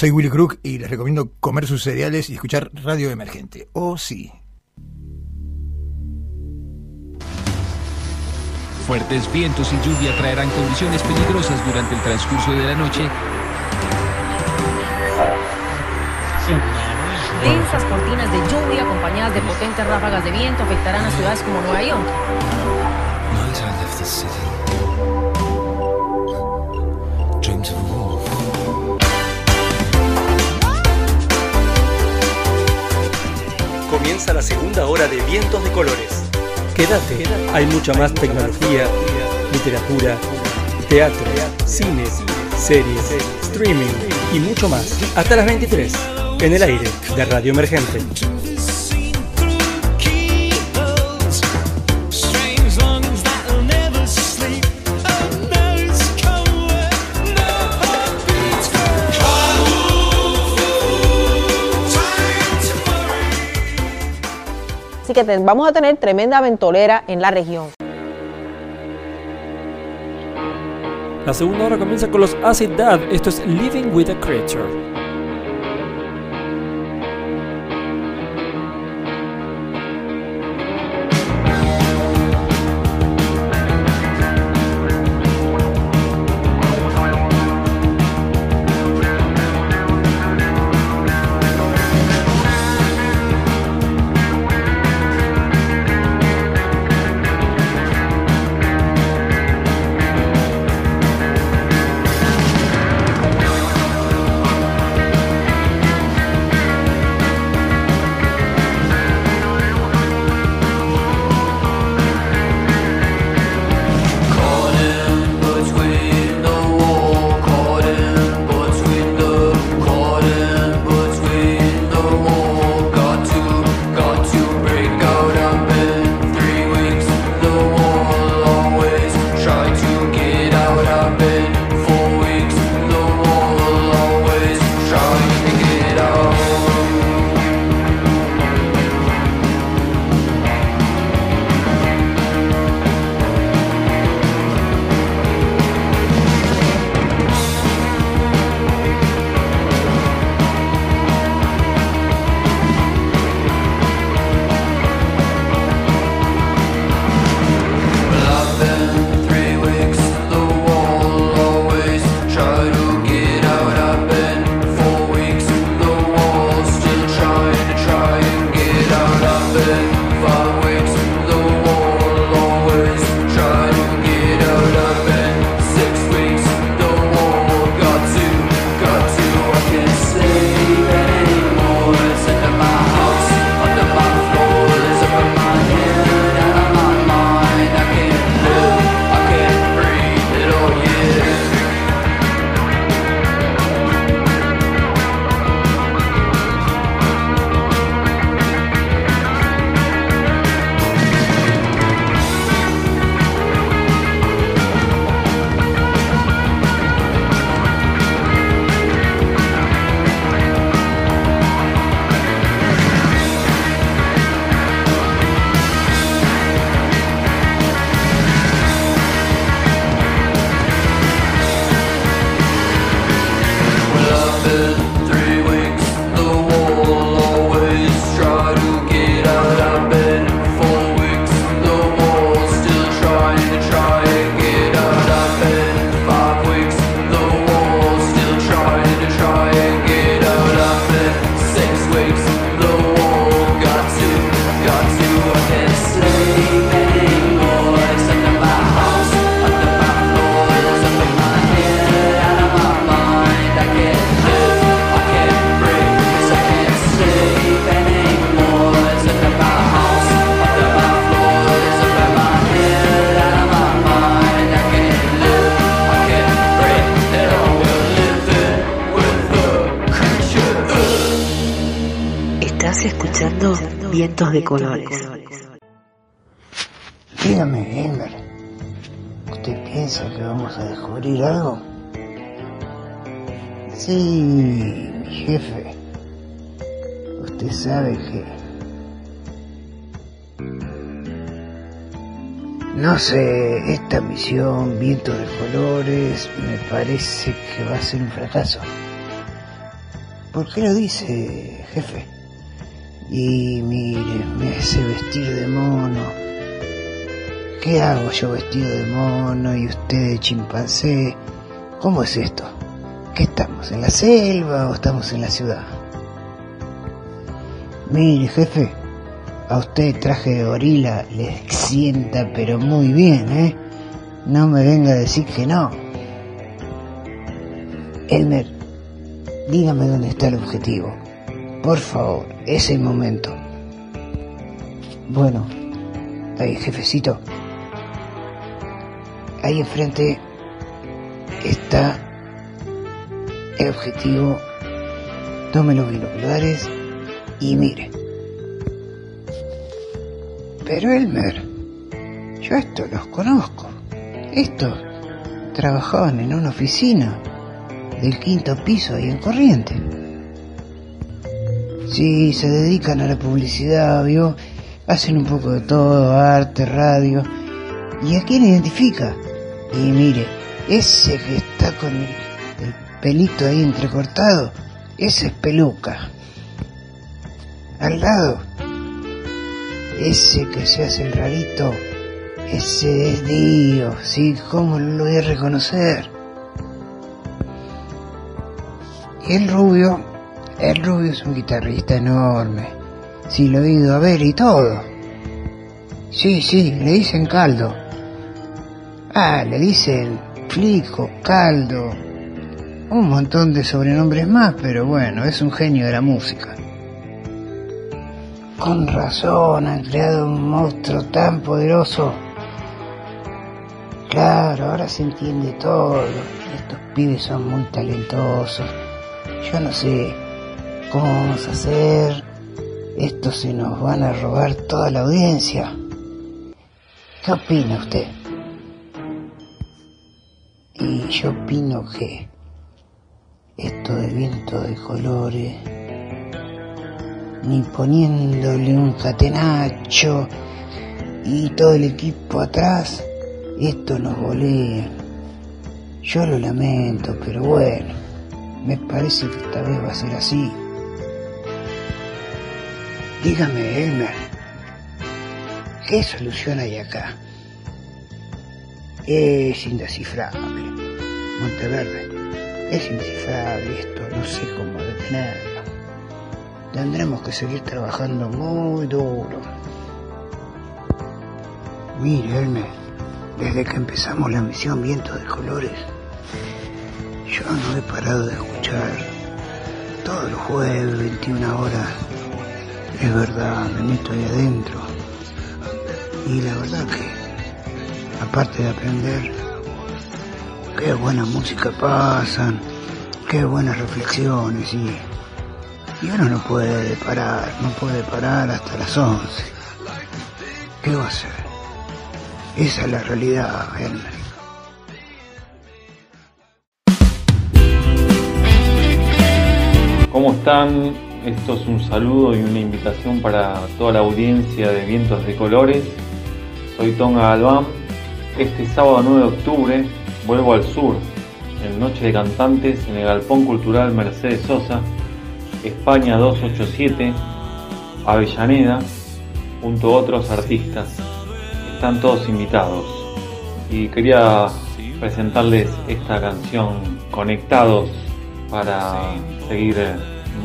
soy Willy Crook y les recomiendo comer sus cereales y escuchar Radio Emergente. Oh, sí. Fuertes vientos y lluvia traerán condiciones peligrosas durante el transcurso de la noche Densas cortinas de lluvia acompañadas de potentes ráfagas de viento afectarán a ciudades como Nueva York. Night I left the city. Dreamed of Comienza la segunda hora de Vientos de Colores. Quédate, hay mucha más tecnología, literatura, teatro, cine, series, streaming y mucho más. Hasta las 23, en el aire de Radio Emergente. Así que vamos a tener tremenda ventolera en la región. La segunda hora comienza con los Acid Dad. Esto es Living with a Creature. Vientos de Colores. Dígame, Elmer, ¿usted piensa que vamos a descubrir algo? Sí, mi jefe. Usted sabe que... No sé, esta misión, Vientos de Colores, me parece que va a ser un fracaso. ¿Por qué lo dice, jefe? Y mire, me hace vestir de mono. ¿Qué hago yo vestido de mono y usted de chimpancé? ¿Cómo es esto? ¿Qué estamos? ¿En la selva o estamos en la ciudad? Mire, jefe, a usted traje de gorila le sienta pero muy bien, ¿eh? No me venga a decir que no. Elmer, dígame dónde está el objetivo. Por favor, es el momento. Bueno, ahí, jefecito. Ahí enfrente está el objetivo. Tome los binoculares y mire. Pero Elmer, yo estos los conozco. Estos trabajaban en una oficina del quinto piso ahí en Corriente. Sí, se dedican a la publicidad, ¿vio? Hacen un poco de todo, arte, radio. ¿Y a quién identifica? Y mire, ese que está con el, el pelito ahí entrecortado, ese es peluca. Al lado, ese que se hace el rarito, ese es Dio, sí, ¿cómo lo voy a reconocer? El rubio, el rubio es un guitarrista enorme, sí, lo he ido a ver y todo. Sí, sí, le dicen caldo. Ah, le dicen flico, caldo, un montón de sobrenombres más, pero bueno, es un genio de la música. Con razón han creado un monstruo tan poderoso. Claro, ahora se entiende todo. Estos pibes son muy talentosos. Yo no sé cómo vamos a hacer. Estos se nos van a robar toda la audiencia. ¿Qué opina usted? Y yo opino que esto de viento de colores, ni poniéndole un catenacho y todo el equipo atrás, esto nos volea. Yo lo lamento, pero bueno, me parece que esta vez va a ser así. Dígame, Elmer, ¿qué solución hay acá? Es indescifrable. Monteverde, es indescifrable esto, no sé cómo detenerlo. Tendremos que seguir trabajando muy duro. Mire, Elmer, desde que empezamos la misión Viento de Colores, yo no he parado de escuchar todos los jueves, 21 horas. Es verdad, me meto ahí adentro. Y la verdad que, aparte de aprender, qué buena música pasan, qué buenas reflexiones y, y uno no puede parar, no puede parar hasta las 11. ¿Qué va a hacer? Esa es la realidad, Elmer. ¿Cómo están? Esto es un saludo y una invitación para toda la audiencia de Vientos de Colores. Soy Tonga Galván. Este sábado 9 de octubre vuelvo al sur, en Noche de Cantantes, en el Galpón Cultural Mercedes Sosa, España 287, Avellaneda, junto a otros artistas. Están todos invitados. Y quería presentarles esta canción, Conectados, para seguir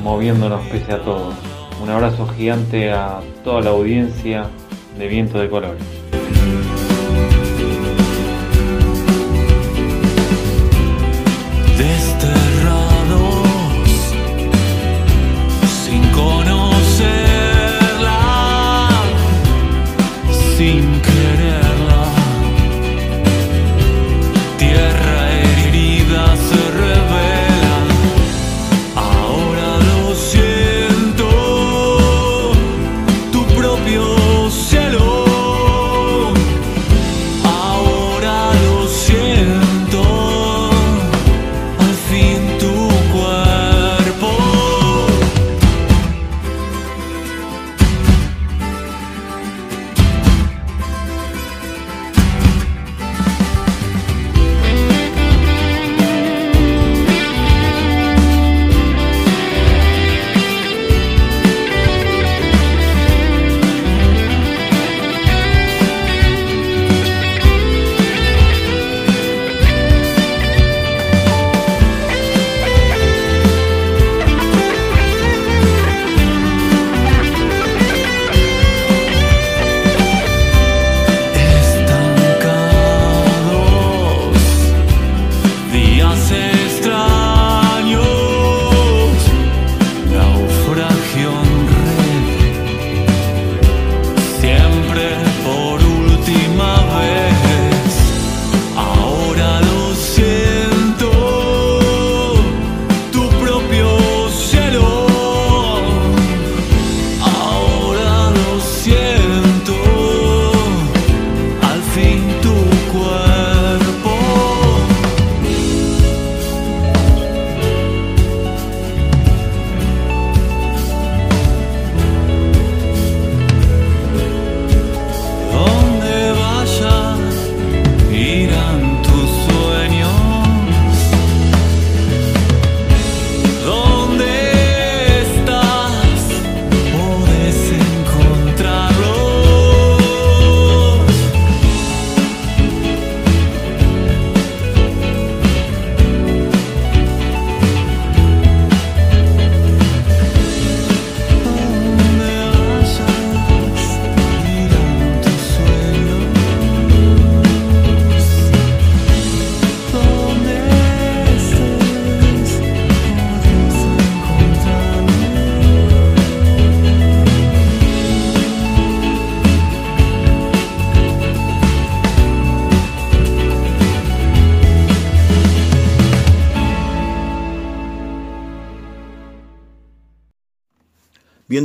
moviéndonos pese a todo. Un abrazo gigante a toda la audiencia de Viento de Colores.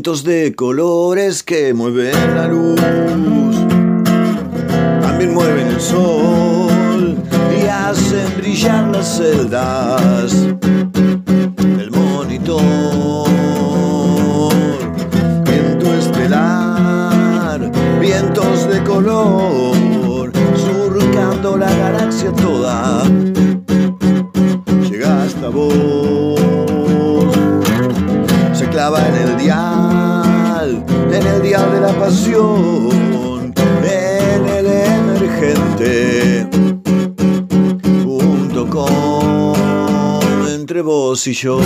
Vientos de colores que mueven la luz, también mueven el sol y hacen brillar las celdas del monitor. Viento estelar, vientos de color, surcando la galaxia toda. de la pasión en el emergente. Punto com entre vos y yo.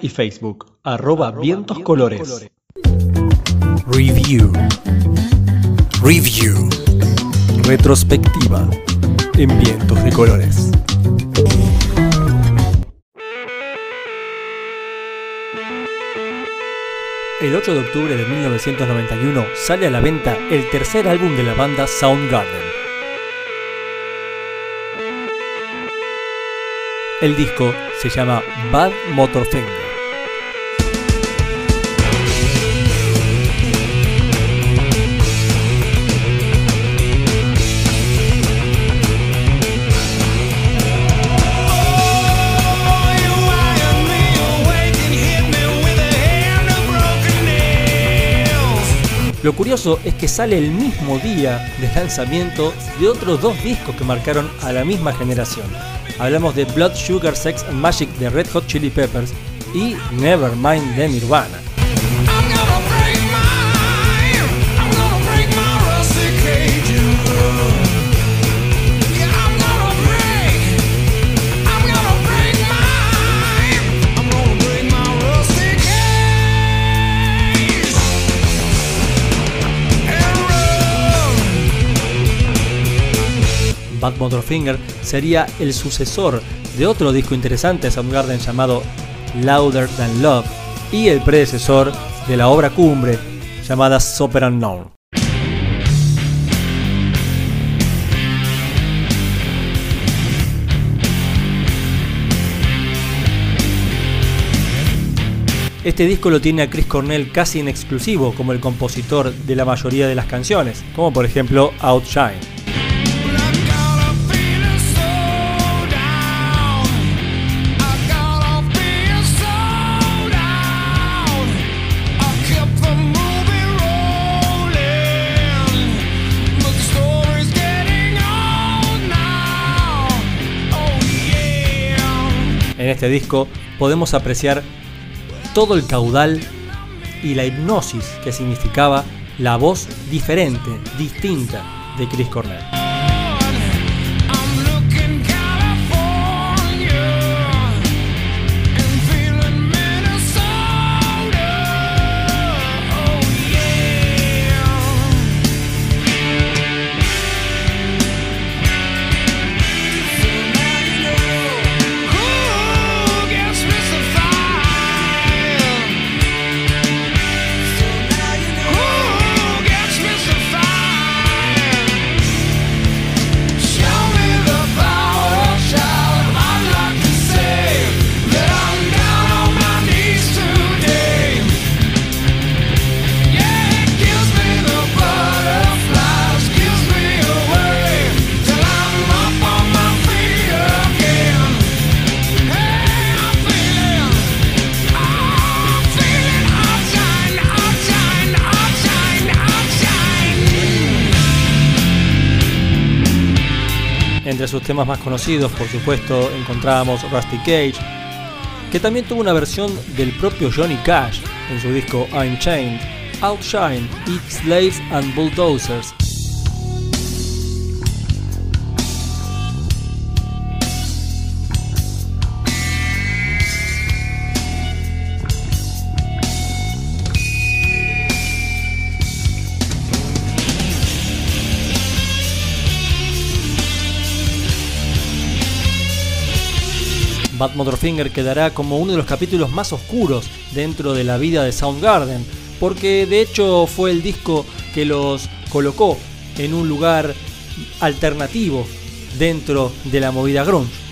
Y Facebook, arroba, vientos, colores. colores. Review. Review. Retrospectiva en vientos de colores. El 8 de octubre de 1991 sale a la venta el tercer álbum de la banda Soundgarden. El disco se llama Bad Motorfinger. Lo curioso es que sale el mismo día del lanzamiento de otros dos discos que marcaron a la misma generación, Hablamos de Blood Sugar Sex Magic de Red Hot Chili Peppers y Nevermind de Nirvana. Bad Motorfinger sería el sucesor de otro disco interesante de Soundgarden llamado Louder Than Love y el predecesor de la obra cumbre llamada Super Unknown. Este disco lo tiene a Chris Cornell casi en exclusivo como el compositor de la mayoría de las canciones, como por ejemplo Outshine. Este disco podemos apreciar todo el caudal y la hipnosis que significaba la voz diferente, distinta de Chris Cornell. Temas más conocidos, por supuesto, encontrábamos Rusty Cage, que también tuvo una versión del propio Johnny Cash en su disco I'm Chained, Outshine, Eat Slaves and Bulldozers. Bad Motorfinger quedará como uno de los capítulos más oscuros dentro de la vida de Soundgarden, porque de hecho fue el disco que los colocó en un lugar alternativo dentro de la movida grunge.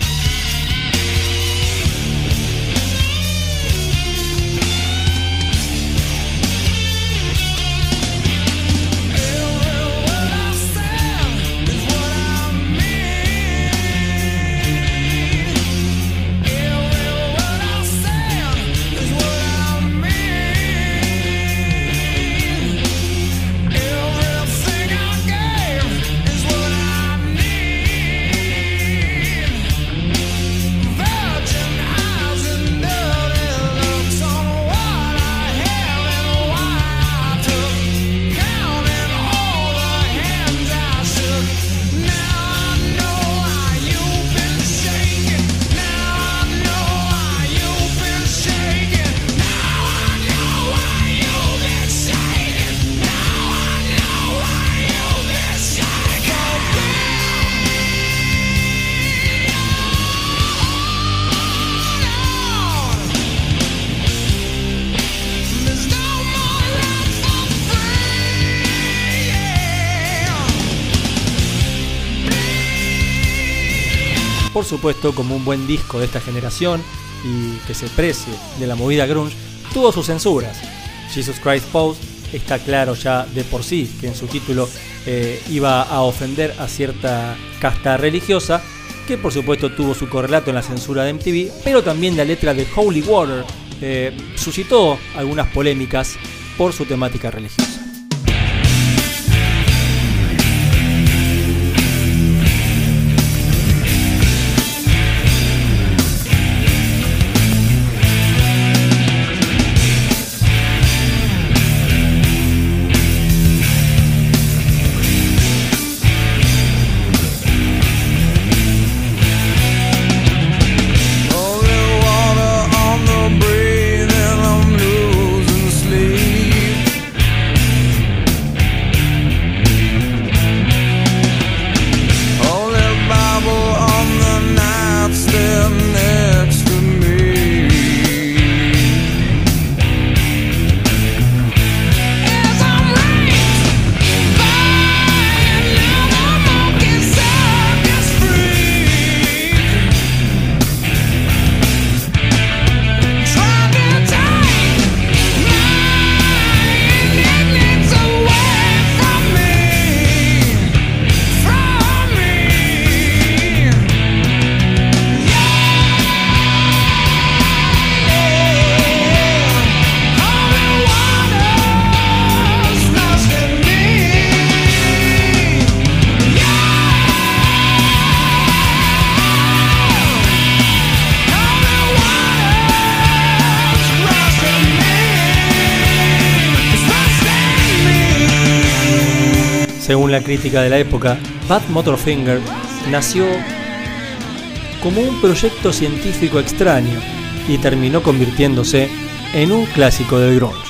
Como un buen disco de esta generación y que se precie de la movida grunge, tuvo sus censuras. Jesus Christ Pose está claro ya de por sí que en su título eh, iba a ofender a cierta casta religiosa, que por supuesto tuvo su correlato en la censura de MTV, pero también la letra de Holy Water eh, suscitó algunas polémicas por su temática religiosa. Crítica de la época, Bad Motorfinger nació como un proyecto científico extraño y terminó convirtiéndose en un clásico del grunge.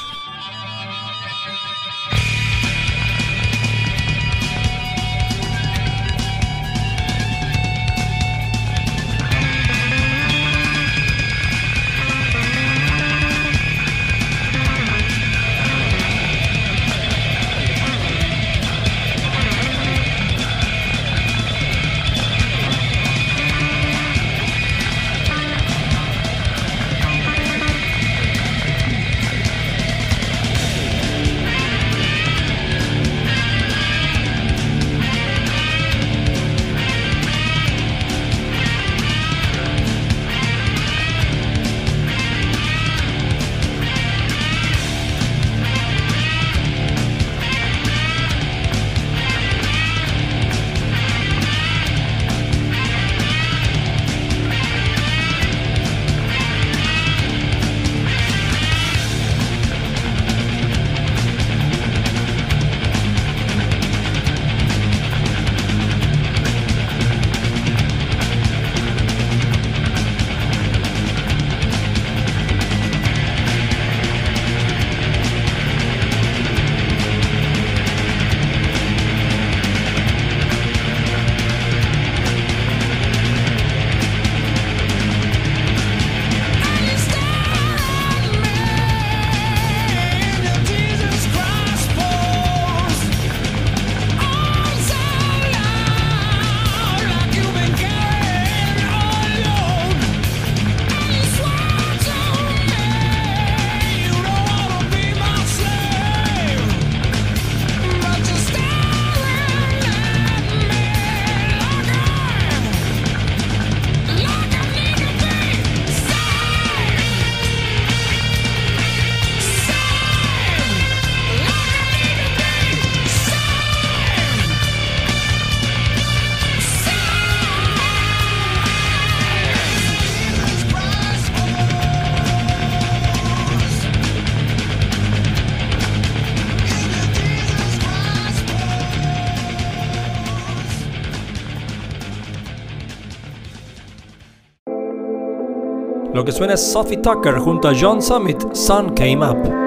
Que suena es Sophie Tucker junto a John Summit, Sun Came Up.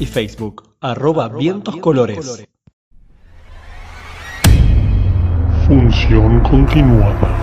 Y Facebook. Arroba vientos colores. Función continuada.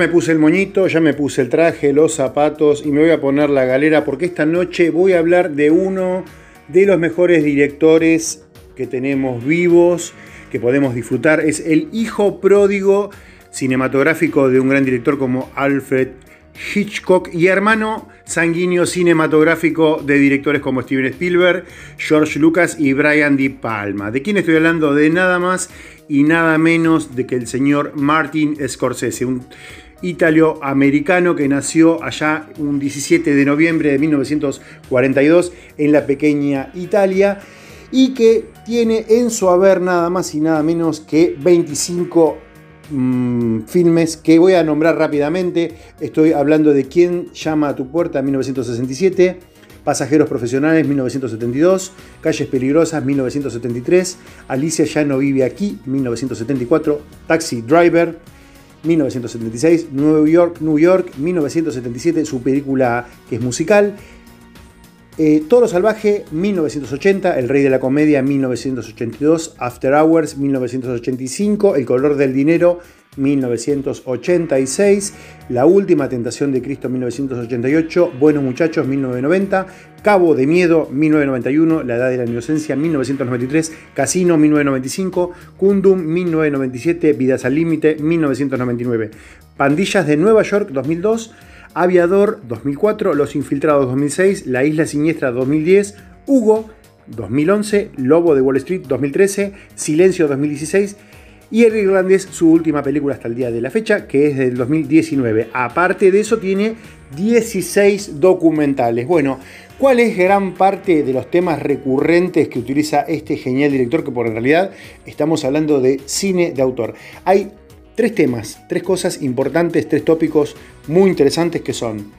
Me puse el moñito, ya me puse el traje, los zapatos y me voy a poner la galera porque esta noche voy a hablar de uno de los mejores directores que tenemos vivos, que podemos disfrutar. Es el hijo pródigo cinematográfico de un gran director como Alfred Hitchcock y hermano sanguíneo cinematográfico de directores como Steven Spielberg, George Lucas y Brian De Palma. ¿De quién estoy hablando? De nada más y nada menos de que el señor Martin Scorsese, italo-americano que nació allá un 17 de noviembre de 1942 en la pequeña Italia y que tiene en su haber nada más y nada menos que 25 mm, filmes que voy a nombrar rápidamente. Estoy hablando de Quién llama a tu puerta 1967, Pasajeros Profesionales 1972, Calles Peligrosas 1973, Alicia ya no vive aquí 1974, Taxi Driver 1976, New York, New York 1977, su película que es musical. Eh, Toro Salvaje 1980, El Rey de la Comedia 1982, After Hours 1985, El Color del Dinero 1986, La Última Tentación de Cristo 1988, Buenos Muchachos 1990, Cabo de Miedo 1991, La Edad de la Inocencia 1993, Casino 1995, Kundum 1997, Vidas al Límite 1999, Pandillas de Nueva York 2002, Aviador 2004, Los Infiltrados 2006, La Isla Siniestra 2010, Hugo 2011, Lobo de Wall Street 2013, Silencio 2016 y El Irlandés, su última película hasta el día de la fecha, que es del 2019. Aparte de eso, tiene 16 documentales. Bueno, ¿cuál es gran parte de los temas recurrentes que utiliza este genial director? Que por en realidad estamos hablando de cine de autor. Hay tres temas, tres cosas importantes, tres tópicos muy interesantes que son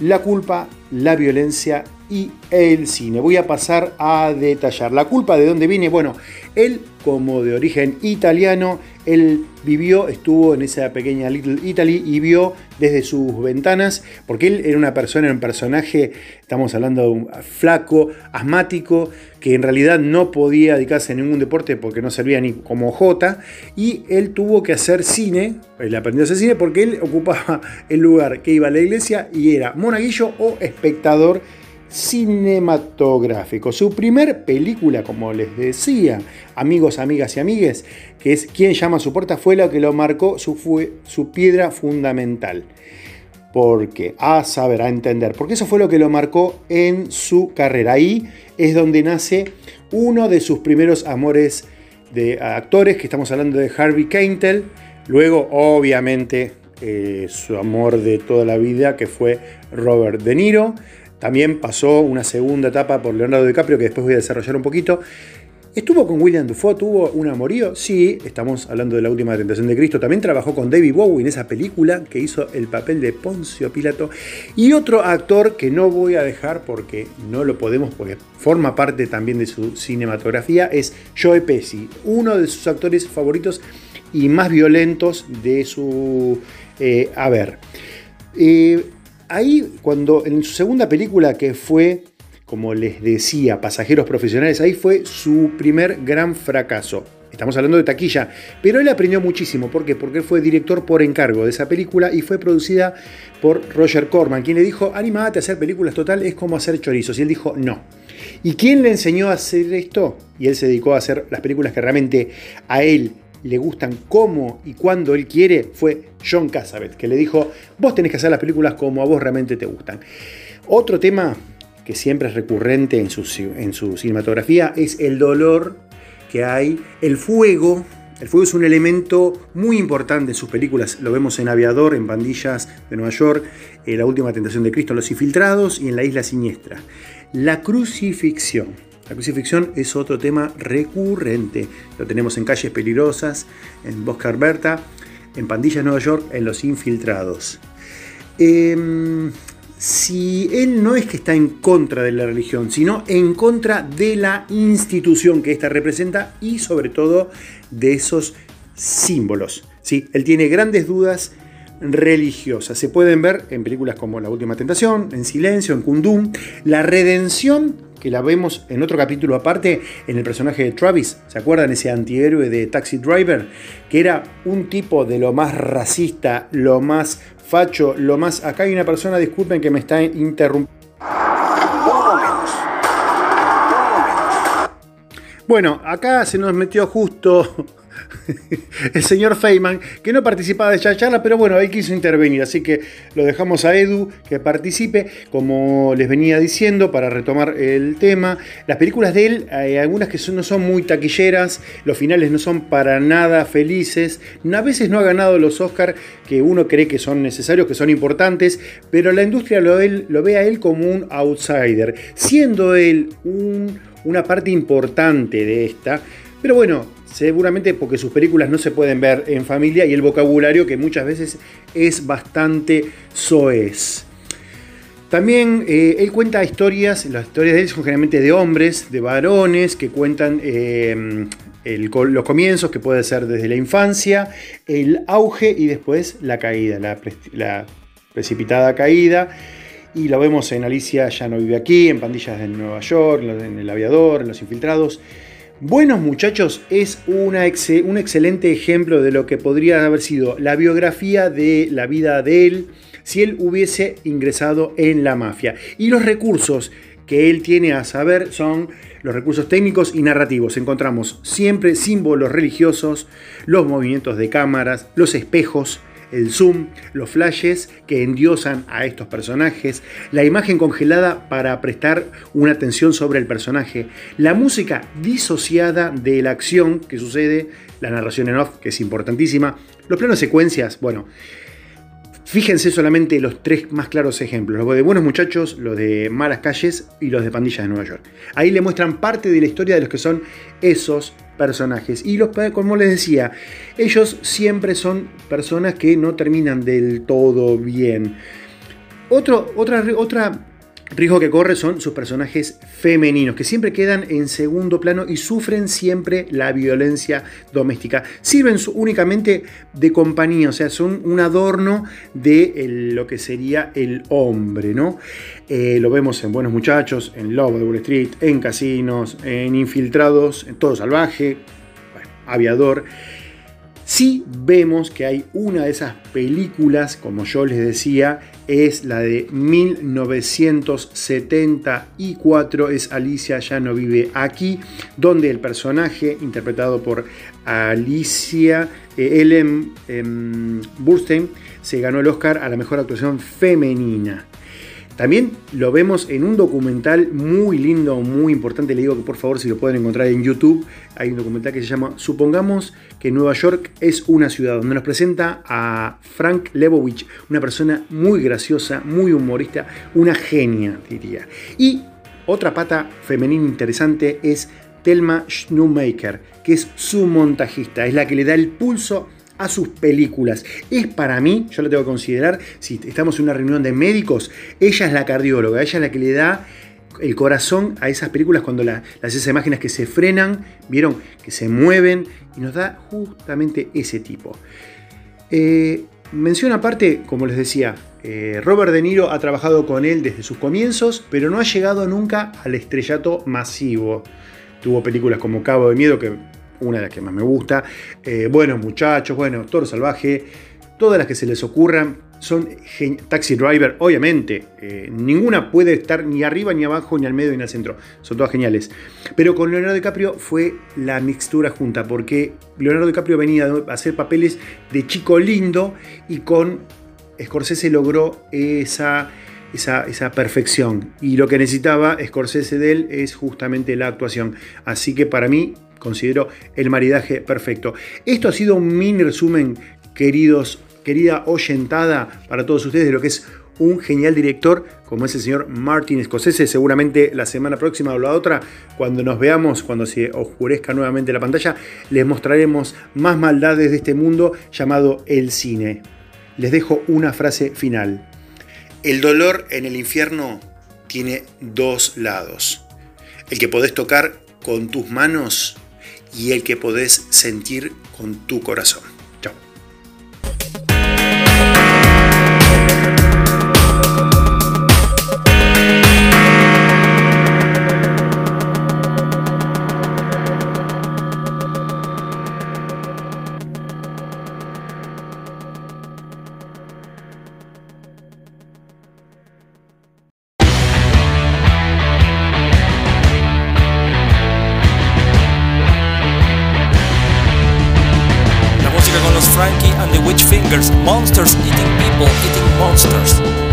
la culpa, la violencia y el cine. Voy a pasar a detallar. La culpa de dónde viene. Bueno, él como de origen italiano, él vivió, estuvo en esa pequeña Little Italy y vio desde sus ventanas, porque él era una persona, un personaje, estamos hablando de un flaco, asmático, que en realidad no podía dedicarse a ningún deporte porque no servía ni como Jota, y él tuvo que hacer cine, él aprendió a hacer cine porque él ocupaba el lugar que iba a la iglesia y era monaguillo o cinematográfico. Su primer película, como les decía, amigos, amigas y amigues, que es Quien llama a su puerta, fue la que lo marcó, su, fue, su piedra fundamental. Porque, a saber, a entender, porque eso fue lo que lo marcó en su carrera. Ahí es donde nace uno de sus primeros amores de actores, que estamos hablando de Harvey Keitel. Luego, obviamente, eh, su amor de toda la vida, que fue Robert De Niro. También pasó una segunda etapa por Leonardo DiCaprio, que después voy a desarrollar un poquito. ¿Estuvo con William Dufault? ¿Tuvo un amorío? Sí, estamos hablando de la última tentación de Cristo. También trabajó con David Bowie en esa película que hizo el papel de Poncio Pilato. Y otro actor que no voy a dejar porque no lo podemos, porque forma parte también de su cinematografía, es Joe Pesci, uno de sus actores favoritos y más violentos de su eh, haber. Eh, ahí, cuando en su segunda película, que fue, como les decía, Pasajeros Profesionales, ahí fue su primer gran fracaso. Estamos hablando de taquilla, pero él aprendió muchísimo. ¿Por qué? Porque fue director por encargo de esa película y fue producida por Roger Corman, quien le dijo, animate a hacer películas total, es como hacer chorizos. Y él dijo, no. ¿Y quién le enseñó a hacer esto? Y él se dedicó a hacer las películas que realmente a él le gustan como y cuando él quiere fue John Cassavet, que le dijo, vos tenés que hacer las películas como a vos realmente te gustan. Otro tema que siempre es recurrente en su, en su cinematografía es el dolor que hay, el fuego. El fuego es un elemento muy importante en sus películas. Lo vemos en Aviador, en Pandillas de Nueva York, en La Última Tentación de Cristo, Los Infiltrados y en La Isla Siniestra. La crucifixión. La crucifixión es otro tema recurrente. Lo tenemos en Calles Peligrosas, en Bosque Alberta, en Pandillas Nueva York, en Los Infiltrados. Em, si él no es que está en contra de la religión, sino en contra de la institución que ésta representa y sobre todo de esos símbolos. ¿sí? Él tiene grandes dudas religiosas. Se pueden ver en películas como La Última Tentación, En Silencio, en Kundum. La redención, que la vemos en otro capítulo aparte, en el personaje de Travis. ¿Se acuerdan ese antihéroe de Taxi Driver? Que era un tipo de lo más racista, lo más facho, lo más... Acá hay una persona, disculpen que me está interrumpiendo. Bueno, acá se nos metió justo el señor Feynman, que no participaba de esta charla, pero bueno, él quiso intervenir, así que lo dejamos a Edu que participe, como les venía diciendo, para retomar el tema. Las películas de él, hay algunas que no son muy taquilleras, los finales no son para nada felices, a veces no ha ganado los Oscars que uno cree que son necesarios, que son importantes, pero la industria lo, ve a él como un outsider, siendo él un- una parte importante de esta, pero bueno, seguramente porque sus películas no se pueden ver en familia y el vocabulario que muchas veces es bastante soez. También eh, él cuenta historias, las historias de él son generalmente de hombres, de varones, que cuentan co- los comienzos, que puede ser desde la infancia, el auge y después la caída, la precipitada caída. Y lo vemos en Alicia ya no vive aquí, en Pandillas de Nueva York, en El Aviador, en Los Infiltrados. Buenos Muchachos es una exe- un excelente ejemplo de lo que podría haber sido la biografía de la vida de él si él hubiese ingresado en la mafia. Y los recursos que él tiene a saber son los recursos técnicos y narrativos. Encontramos siempre símbolos religiosos, los movimientos de cámaras, los espejos, el zoom, los flashes que endiosan a estos personajes, la imagen congelada para prestar una atención sobre el personaje, la música disociada de la acción que sucede, la narración en off, que es importantísima, los planos secuencias, bueno, Fíjense solamente los tres más claros ejemplos, los de Buenos Muchachos, los de Malas Calles y los de Pandillas de Nueva York. Ahí le muestran parte de la historia de los que son esos personajes. Y los, como les decía, ellos siempre son personas que no terminan del todo bien. Otro, otra, otra riesgo que corre son sus personajes femeninos, que siempre quedan en segundo plano y sufren siempre la violencia doméstica. Sirven únicamente de compañía, o sea, son un adorno de el- lo que sería el hombre, ¿no? Eh, lo vemos en Buenos Muchachos, en Love de Wall Street, en Casinos, en Infiltrados, en Todo Salvaje, bueno, Aviador. Sí vemos que hay una de esas películas, como yo les decía, es la de 1974, es Alicia ya no vive aquí, donde el personaje interpretado por Alicia eh, Ellen em, Burstyn se ganó el Oscar a la mejor actuación femenina. También lo vemos en un documental muy lindo, muy importante. Le digo que por favor, si lo pueden encontrar en YouTube, hay un documental que se llama Supongamos que Nueva York es una ciudad, donde nos presenta a Frank Lebowitz, una persona muy graciosa, muy humorista, una genia, diría. Y otra pata femenina interesante es Thelma Schnumaker, que es su montajista, es la que le da el pulso a sus películas. Es para mí, yo lo tengo que considerar, si estamos en una reunión de médicos, ella es la cardióloga, ella es la que le da el corazón a esas películas cuando la- las esas imágenes que se frenan, vieron, que se mueven y nos da justamente ese tipo. Eh, mención aparte, como les decía, eh, Robert De Niro ha trabajado con él desde sus comienzos, pero no ha llegado nunca al estrellato masivo. Tuvo películas como Cabo de Miedo, que una de las que más me gusta, eh, Buenos Muchachos, bueno, Toro Salvaje, todas las que se les ocurran, son Taxi Driver, obviamente, eh, ninguna puede estar ni arriba, ni abajo, ni al medio, ni al centro. Son todas geniales. Pero con Leonardo DiCaprio fue la mixtura junta, porque Leonardo DiCaprio venía a hacer papeles de chico lindo y con Scorsese logró esa, esa, esa perfección. Y lo que necesitaba Scorsese de él es justamente la actuación. Así que para mí considero el maridaje perfecto. Esto ha sido un mini resumen, queridos, querida oyentada, para todos ustedes de lo que es un genial director como es el señor Martin Scorsese. Seguramente la semana próxima o la otra, cuando nos veamos, cuando se oscurezca nuevamente la pantalla, les mostraremos más maldades de este mundo llamado el cine. Les dejo una frase final. El dolor en el infierno tiene dos lados. El que podés tocar con tus manos y el que podés sentir con tu corazón. Witch Monsters Eating People Eating Monsters.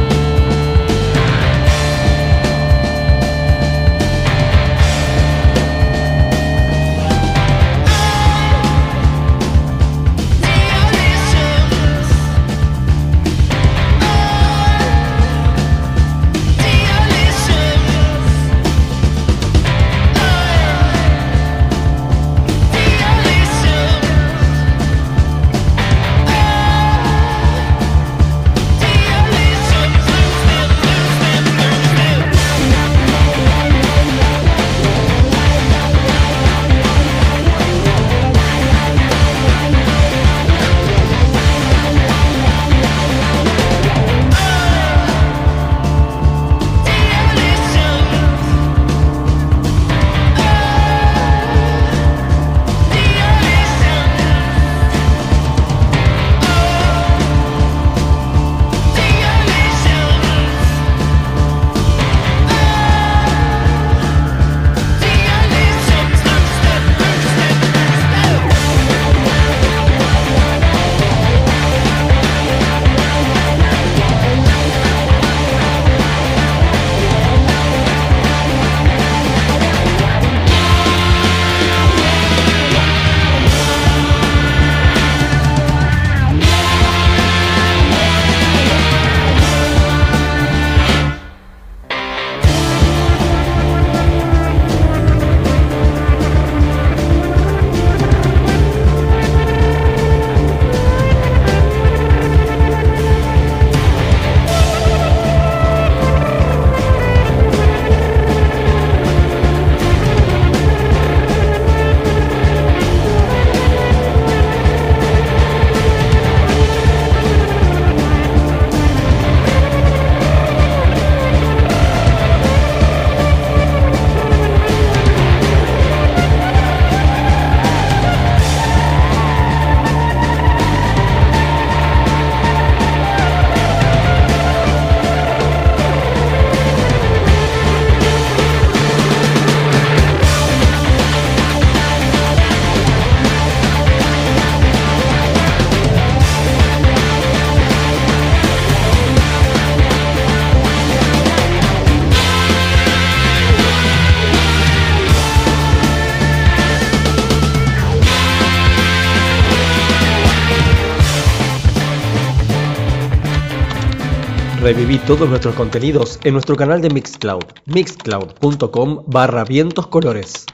Reviví todos nuestros contenidos en nuestro canal de Mixcloud, mixcloud.com barra vientos colores.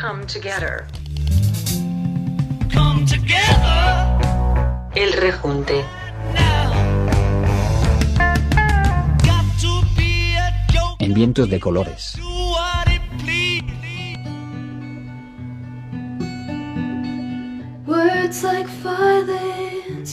Come together. Come together. El rejunte. En vientos de colores. Words like violence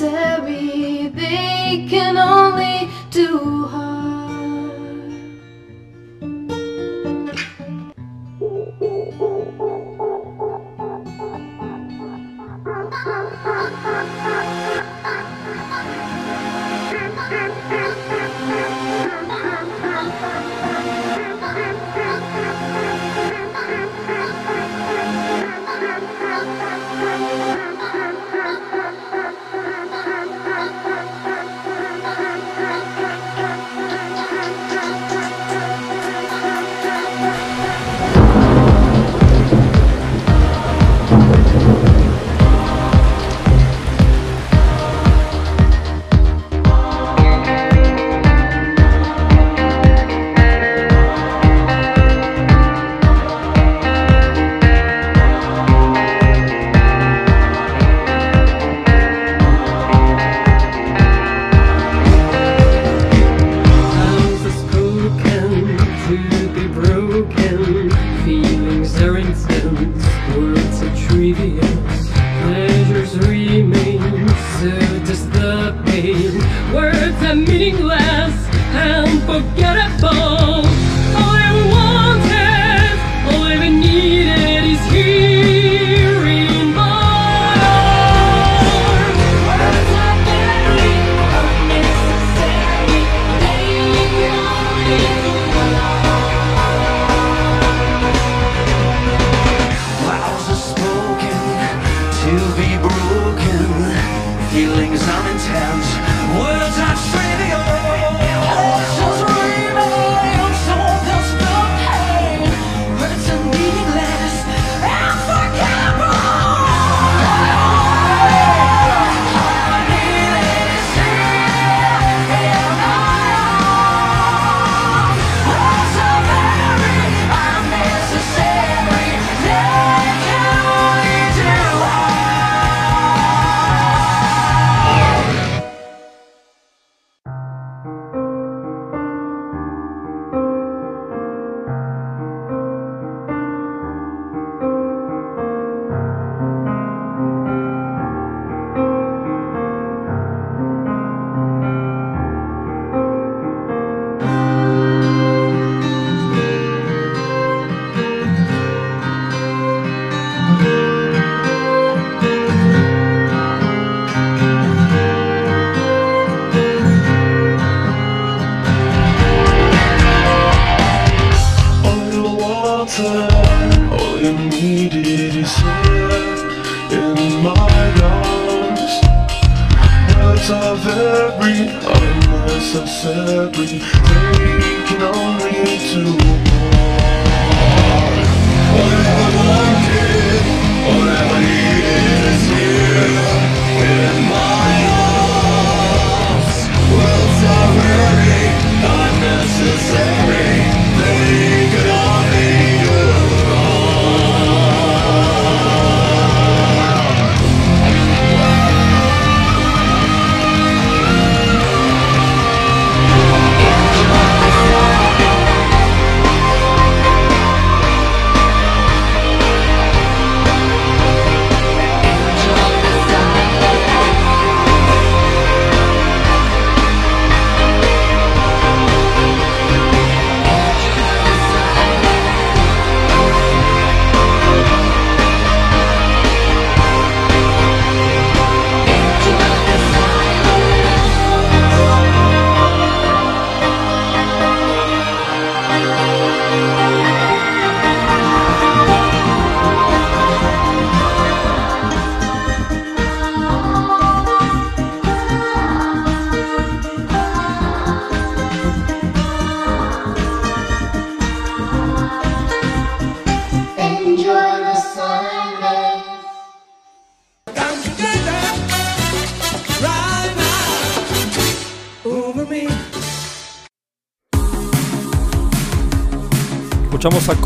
They can only do harm.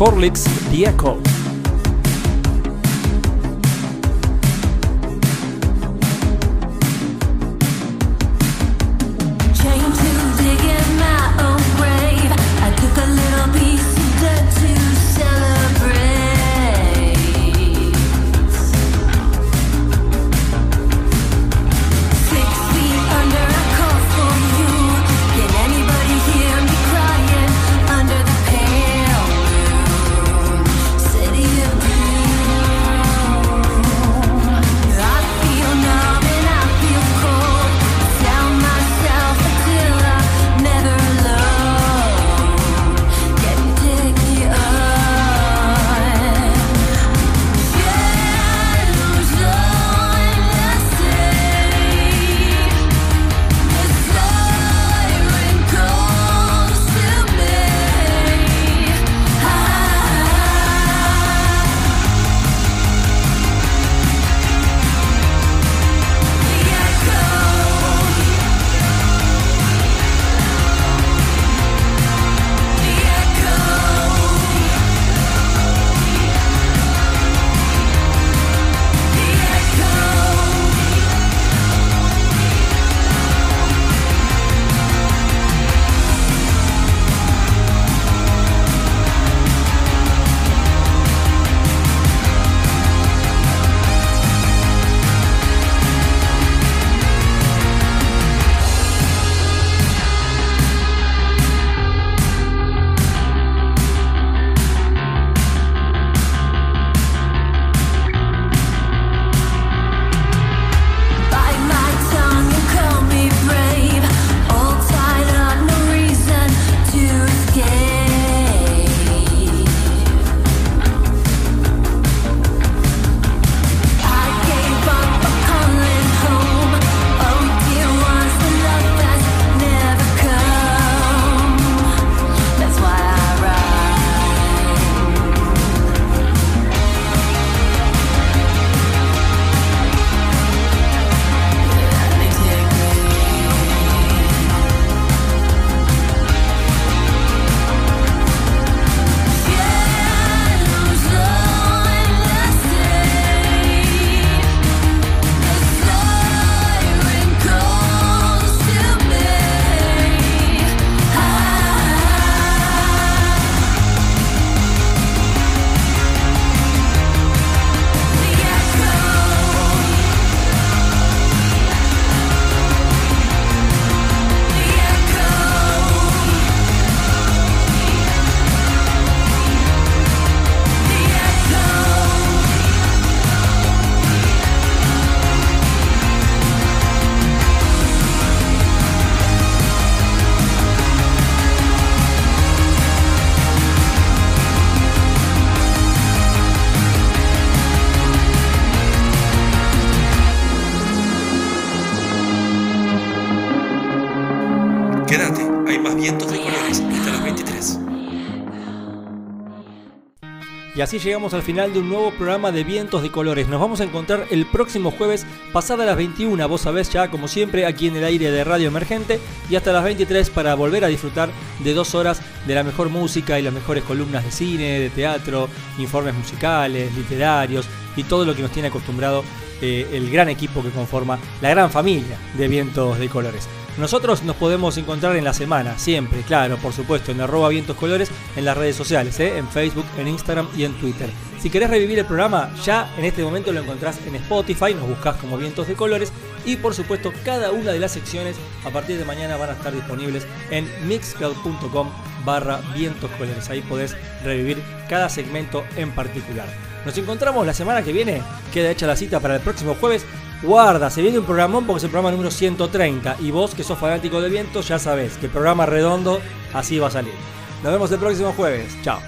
Escuchamos a Y así llegamos al final de un nuevo programa de Vientos de Colores. Nos vamos a encontrar el próximo jueves, pasada las 21, vos sabés ya como siempre, aquí en el aire de Radio Emergente, y hasta las 23 para volver a disfrutar de dos horas de la mejor música y las mejores columnas de cine, de teatro, informes musicales, literarios y todo lo que nos tiene acostumbrado eh, el gran equipo que conforma la gran familia de Vientos de Colores. Nosotros nos podemos encontrar en la semana, siempre, claro, por supuesto, en arroba vientos colores en las redes sociales, ¿eh? en Facebook, en Instagram y en Twitter. Si querés revivir el programa, ya en este momento lo encontrás en Spotify, nos buscás como vientos de colores y por supuesto cada una de las secciones a partir de mañana van a estar disponibles en mixcloud.com barra vientos colores. Ahí podés revivir cada segmento en particular. Nos encontramos la semana que viene, queda hecha la cita para el próximo jueves Guarda, se viene un programón porque es el programa número 130 y vos que sos fanático de viento ya sabés que el programa redondo así va a salir. Nos vemos el próximo jueves. Chao.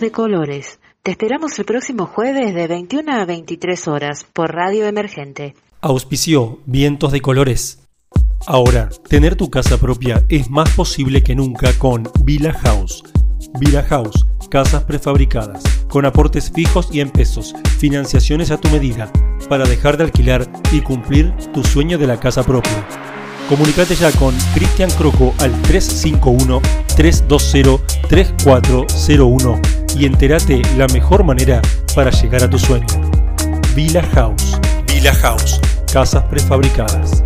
De Colores. Te esperamos el próximo jueves de 21 a 23 horas por Radio Emergente. Auspició Vientos de Colores. Ahora, tener tu casa propia es más posible que nunca con Villa House. Villa House, casas prefabricadas, con aportes fijos y en pesos, financiaciones a tu medida, para dejar de alquilar y cumplir tu sueño de la casa propia. Comunicate ya con Cristian Croco al 351-320-3401 y entérate la mejor manera para llegar a tu sueño. Villa House. Villa House. Casas prefabricadas.